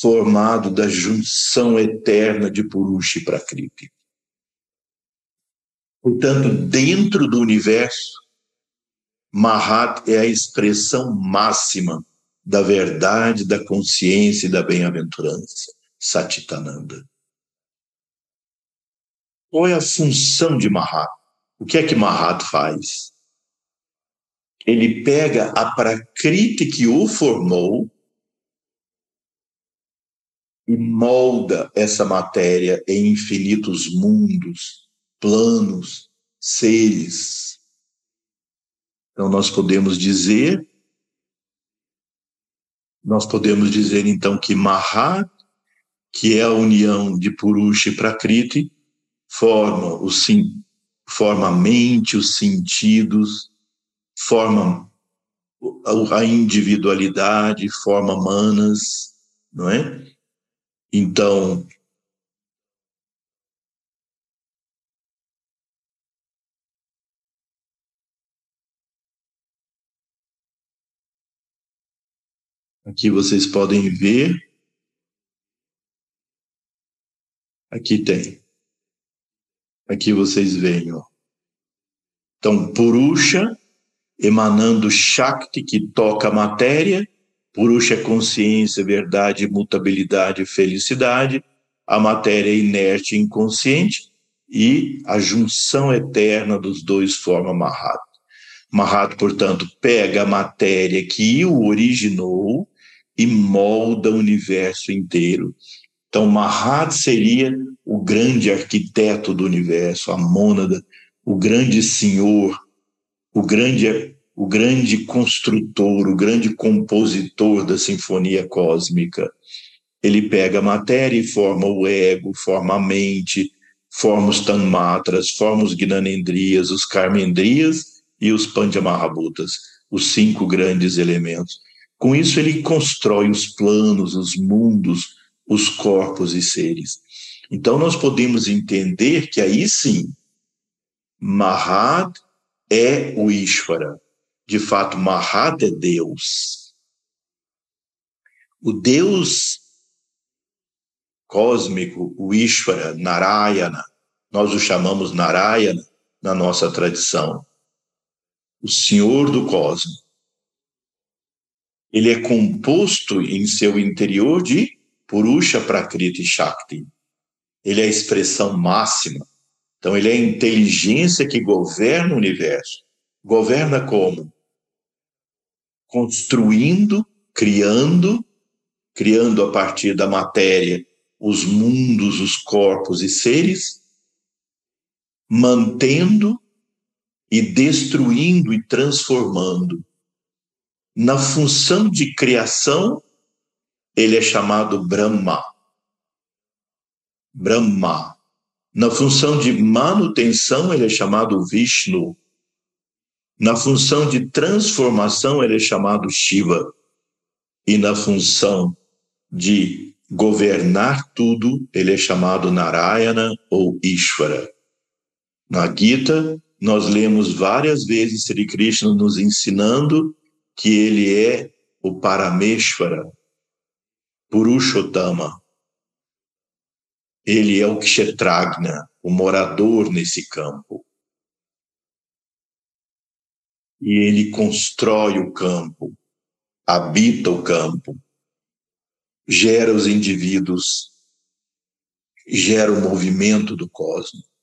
formado da junção eterna de Purusha e Prakriti. Portanto, dentro do universo, Mahat é a expressão máxima da verdade, da consciência e da bem-aventurança, Satitananda. Qual é a função de Mahat? O que é que Mahat faz? Ele pega a Prakriti que o formou e molda essa matéria em infinitos mundos, planos, seres. Então nós podemos dizer nós podemos dizer então que Mahat, que é a união de Purusha e Prakriti, forma, o, sim, forma a mente, os sentidos, forma a individualidade, forma manas, não é? Então, aqui vocês podem ver, aqui tem. Aqui vocês veem, ó. Então, Purusha, emanando Shakti, que toca a matéria, Purusha é consciência, verdade, mutabilidade felicidade, a matéria é inerte e inconsciente, e a junção eterna dos dois forma Mahat. Mahat, portanto, pega a matéria que o originou e molda o universo inteiro. Então, Mahat seria o grande arquiteto do universo, a mônada, o grande senhor, o grande, o grande construtor, o grande compositor da sinfonia cósmica. Ele pega a matéria e forma o ego, forma a mente, forma os tanmatras, forma os gnanendrias, os karmendrias e os panchamahabhutas, os cinco grandes elementos. Com isso, ele constrói os planos, os mundos, os corpos e seres. Então, nós podemos entender que aí sim, Mahat é o Ishvara. De fato, Mahat é Deus. O Deus cósmico, o Ishvara, Narayana, nós o chamamos Narayana na nossa tradição. O Senhor do Cosmos. Ele é composto em seu interior de Purusha, Prakriti e Shakti ele é a expressão máxima. Então, ele é a inteligência que governa o universo. Governa como? Construindo, criando, criando a partir da matéria os mundos, os corpos e seres, mantendo e destruindo e transformando. Na função de criação, ele é chamado Brahma. Brahma. Na função de manutenção, ele é chamado Vishnu. Na função de transformação, ele é chamado Shiva. e na função de governar tudo, ele é chamado Narayana ou Ishvara. Na Gita, nós lemos várias vezes Sri Krishna nos ensinando que ele é o Parameshvara, Purushottama. Ele é o Kshetragna, o morador nesse campo. E ele constrói o campo, habita o campo, gera os indivíduos, gera o movimento do cosmos.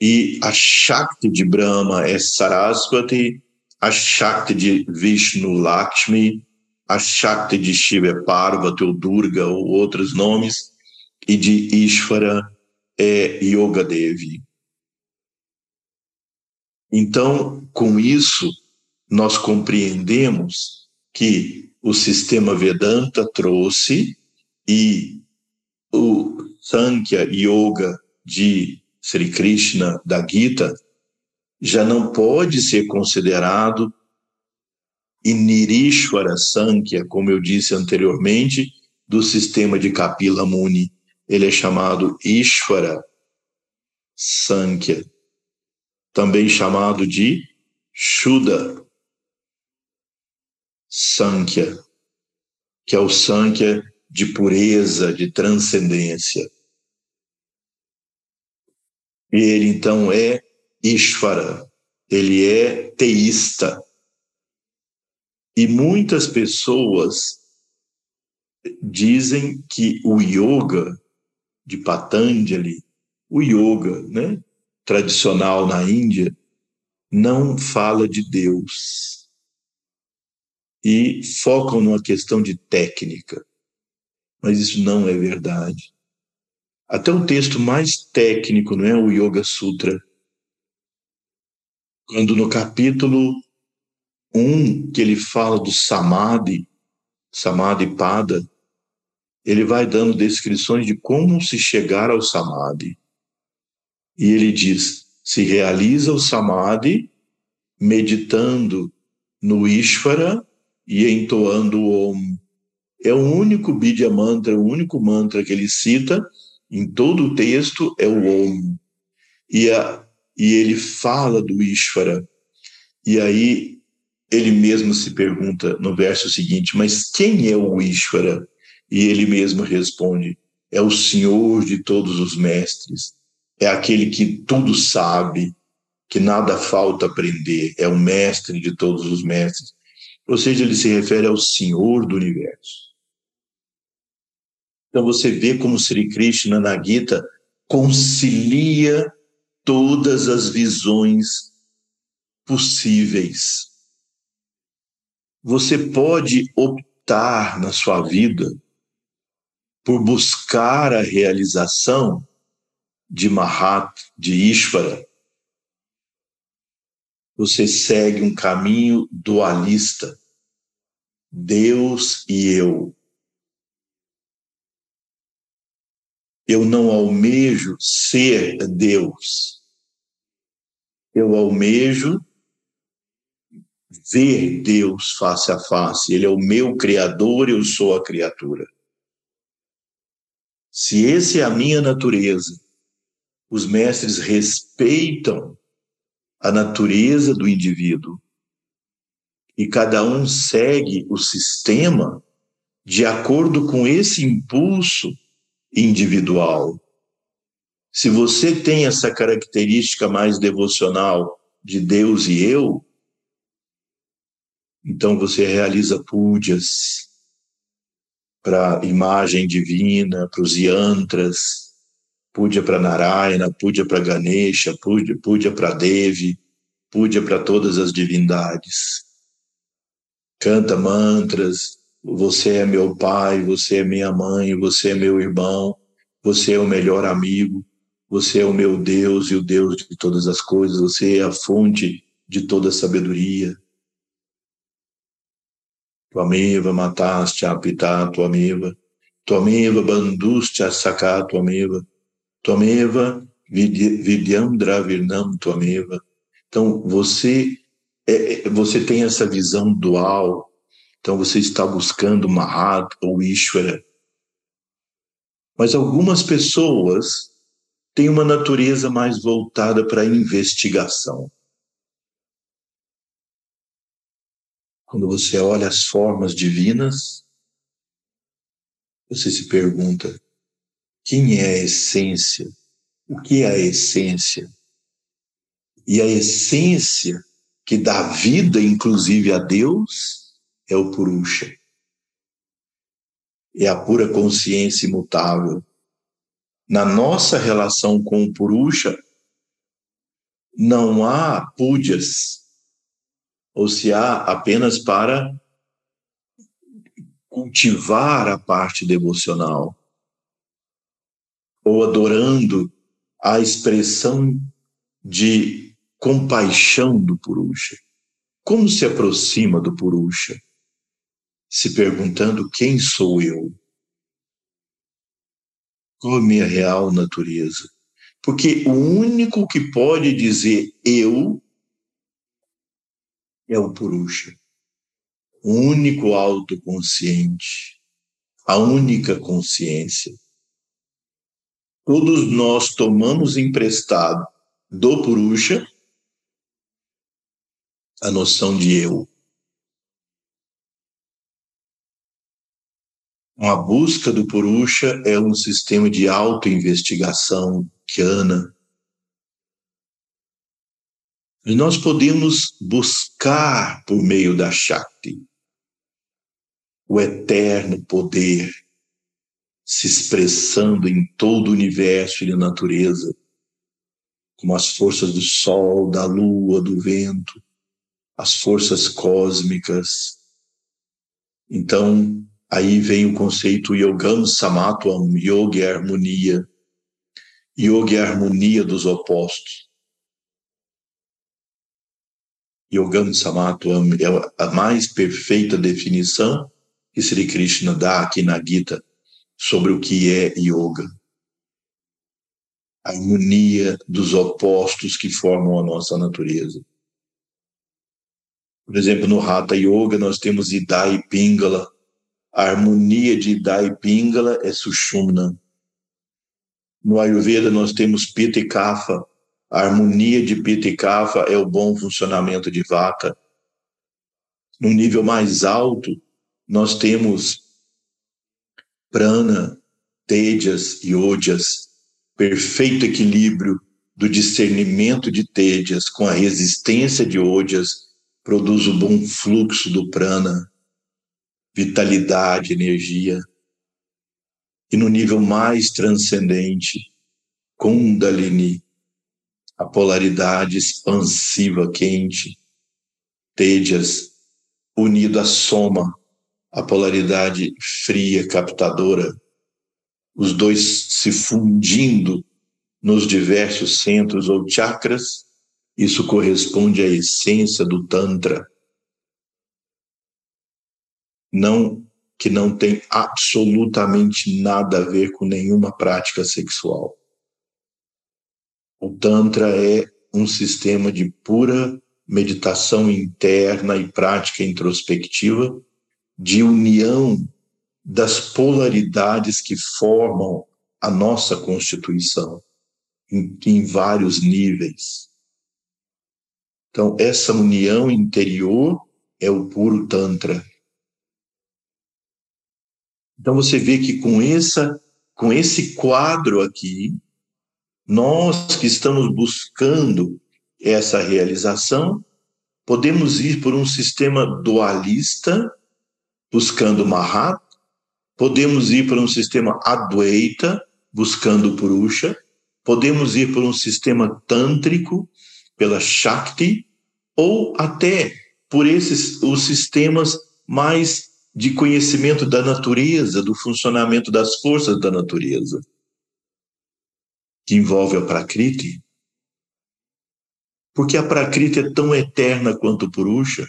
E a Shakti de Brahma é Saraswati, a Shakti de Vishnu Lakshmi, a Shakti de Shiva é Parvati ou Durga ou outros nomes, e de Ishvara é Yoga Devi. Então, com isso, nós compreendemos que o sistema Vedanta trouxe e o Sankhya Yoga de Sri Krishna da Gita já não pode ser considerado Inirishwara Sankhya, como eu disse anteriormente, do sistema de Kapila Muni. Ele é chamado Ishvara Sankhya, também chamado de Shuddha Sankhya, que é o Sankhya de pureza, de transcendência. Ele então é Ishvara, ele é teísta. E muitas pessoas dizem que o yoga de Patanjali, o yoga, né, tradicional na Índia, não fala de Deus. E focam numa questão de técnica. Mas isso não é verdade. Até o texto mais técnico, não é o Yoga Sutra, quando no capítulo 1 que ele fala do Samadhi, Samadhi Pada, ele vai dando descrições de como se chegar ao Samadhi. E ele diz: se realiza o Samadhi meditando no Ishvara e entoando o Om. É o único Bidya Mantra, o único mantra que ele cita em todo o texto é o Om. E, a, e ele fala do Ishvara. E aí ele mesmo se pergunta no verso seguinte: Mas quem é o Ishvara? E ele mesmo responde: É o Senhor de todos os mestres, é aquele que tudo sabe, que nada falta aprender, é o mestre de todos os mestres. Ou seja, ele se refere ao Senhor do universo. Então você vê como Sri Krishna na Gita concilia todas as visões possíveis. Você pode optar na sua vida por buscar a realização de Mahat, de Ishvara. Você segue um caminho dualista. Deus e eu. Eu não almejo ser Deus. Eu almejo ver Deus face a face. Ele é o meu Criador, eu sou a criatura. Se esse é a minha natureza, os mestres respeitam a natureza do indivíduo e cada um segue o sistema de acordo com esse impulso individual. Se você tem essa característica mais devocional de Deus e eu, então você realiza pujas para imagem divina, para os yantras, puja para Narayana, puja para Ganesha, puja para Devi, puja para todas as divindades. Canta mantras, você é meu pai, você é minha mãe, você é meu irmão, você é o melhor amigo, você é o meu Deus e o Deus de todas as coisas, você é a fonte de toda a sabedoria. Tuameva mataste apita tuameva, tuameva banduste asaka tuameva, tuameva vidyandra virnam tuameva. Então, você, é, você tem essa visão dual Então você está buscando Mahat ou Ishvara. Mas algumas pessoas têm uma natureza mais voltada para a investigação. Quando você olha as formas divinas, você se pergunta: quem é a essência? O que é a essência? E a essência que dá vida, inclusive, a Deus, é o Purusha. É a pura consciência imutável. Na nossa relação com o Purusha, não há púdias, ou se há apenas para cultivar a parte devocional, ou adorando a expressão de compaixão do Purusha. Como se aproxima do Purusha? Se perguntando quem sou eu? Qual a minha real natureza? Porque o único que pode dizer eu é o Purusha. O único autoconsciente, a única consciência. Todos nós tomamos emprestado do Purusha a noção de eu. A busca do Purusha é um sistema de autoinvestigação, Kyana. E nós podemos buscar por meio da Shakti o eterno poder se expressando em todo o universo e na natureza, como as forças do sol, da lua, do vento, as forças cósmicas. Então, aí vem o conceito Yogam Samatvam, Yoga é harmonia. Yoga a harmonia dos opostos. Yogam Samatvam é a mais perfeita definição que Sri Krishna dá aqui na Gita sobre o que é yoga. A harmonia dos opostos que formam a nossa natureza. Por exemplo, no Hatha Yoga nós temos Ida e Pingala. A harmonia de Ida e Pingala é Sushumna. No Ayurveda nós temos Pitta e Kapha. A harmonia de Pitta e Kapha é o bom funcionamento de Vata. No nível mais alto, nós temos Prana, Tejas e Ojas, perfeito equilíbrio do discernimento de Tejas com a resistência de Ojas produz o bom fluxo do prana, vitalidade, energia. E no nível mais transcendente, Kundalini, a polaridade expansiva quente, Tejas, unido à soma, a polaridade fria captadora, os dois se fundindo nos diversos centros ou chakras, isso corresponde à essência do Tantra. Não que não tem absolutamente nada a ver com nenhuma prática sexual. O Tantra é um sistema de pura meditação interna e prática introspectiva de união das polaridades que formam a nossa constituição em, em vários níveis. Então, essa união interior é o puro Tantra. Então, você vê que com, essa, com esse quadro aqui, nós que estamos buscando essa realização, podemos ir por um sistema dualista, buscando Mahat, podemos ir por um sistema Advaita, buscando Purusha, podemos ir por um sistema tântrico, pela Shakti, ou até por esses os sistemas mais de conhecimento da natureza, do funcionamento das forças da natureza, que envolve a Prakriti. Porque a Prakriti é tão eterna quanto o Purusha.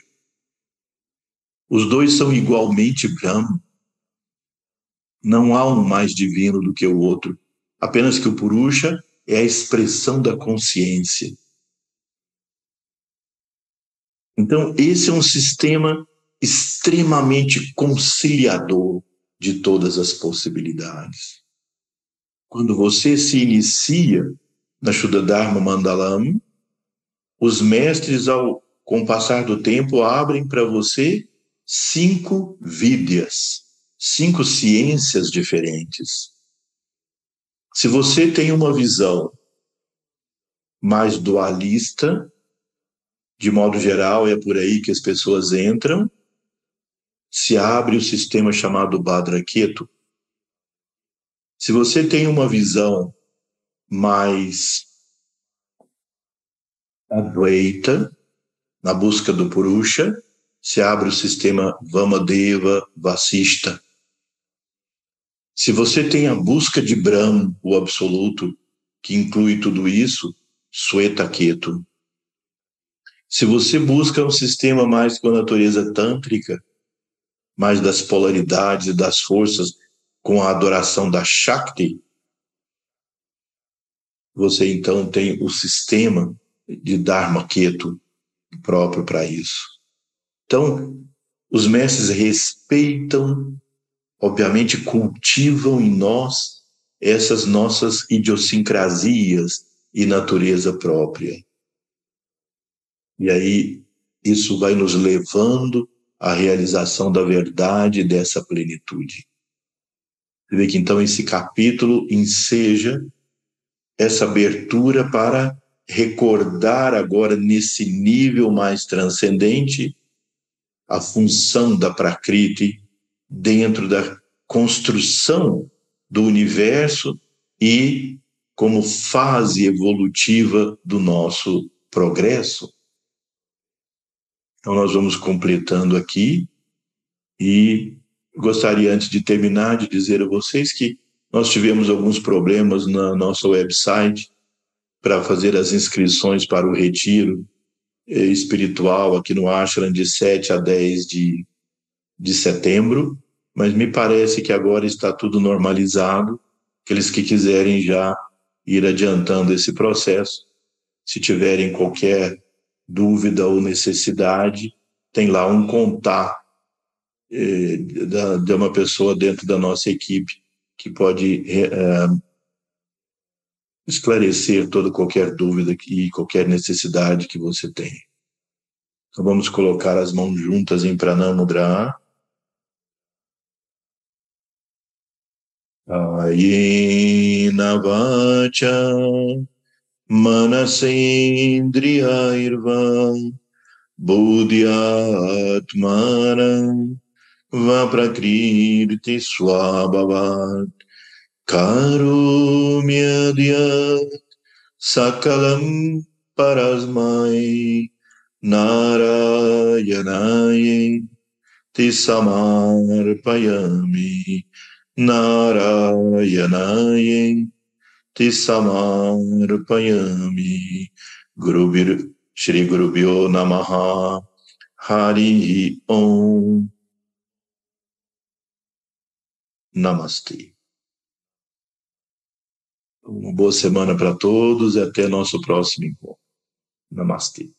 Os dois são igualmente Brahma. Não há um mais divino do que o outro, apenas que o Purusha é a expressão da consciência então, esse é um sistema extremamente conciliador de todas as possibilidades. Quando você se inicia na Shuddha Dharma Mandalam, os mestres, ao, com o passar do tempo, abrem para você cinco vidas, cinco ciências diferentes. Se você tem uma visão mais dualista, de modo geral, é por aí que as pessoas entram, se abre o sistema chamado Badra Ketu. Se você tem uma visão mais Advaita, na busca do Purusha, se abre o sistema Vamadeva Vasista. Se você tem a busca de Brahm, o absoluto, que inclui tudo isso, Sweta Ketu. Se você busca um sistema mais com a natureza tântrica, mais das polaridades e das forças, com a adoração da Shakti, você então tem o sistema de Dharma Ketu próprio para isso. Então, os mestres respeitam, obviamente cultivam em nós essas nossas idiosincrasias e natureza própria. E aí isso vai nos levando à realização da verdade dessa plenitude. Você vê que então esse capítulo enseja essa abertura para recordar agora nesse nível mais transcendente a função da Prakriti dentro da construção do universo e como fase evolutiva do nosso progresso. Então, nós vamos completando aqui e gostaria, antes de terminar, de dizer a vocês que nós tivemos alguns problemas na nossa website para fazer as inscrições para o retiro eh, espiritual aqui no Ashram de 7 a 10 de, de setembro, mas me parece que agora está tudo normalizado. Aqueles que quiserem já ir adiantando esse processo, se tiverem qualquer dúvida ou necessidade, tem lá um contato eh, de uma pessoa dentro da nossa equipe que pode eh, esclarecer toda qualquer dúvida e qualquer necessidade que você tem. Então vamos colocar as mãos juntas em Pranamudra. Ayena vacha manasendriyairva buddhyatmanam va prakriti swabhavat Karumyadyat sakalam parasmai narayanaye tisamarpayami narayanaye tisamarpayami Guru Shri Gurubhyo Namaha Hari Om Namaste. Uma boa semana para todos e até nosso próximo encontro. Namastê.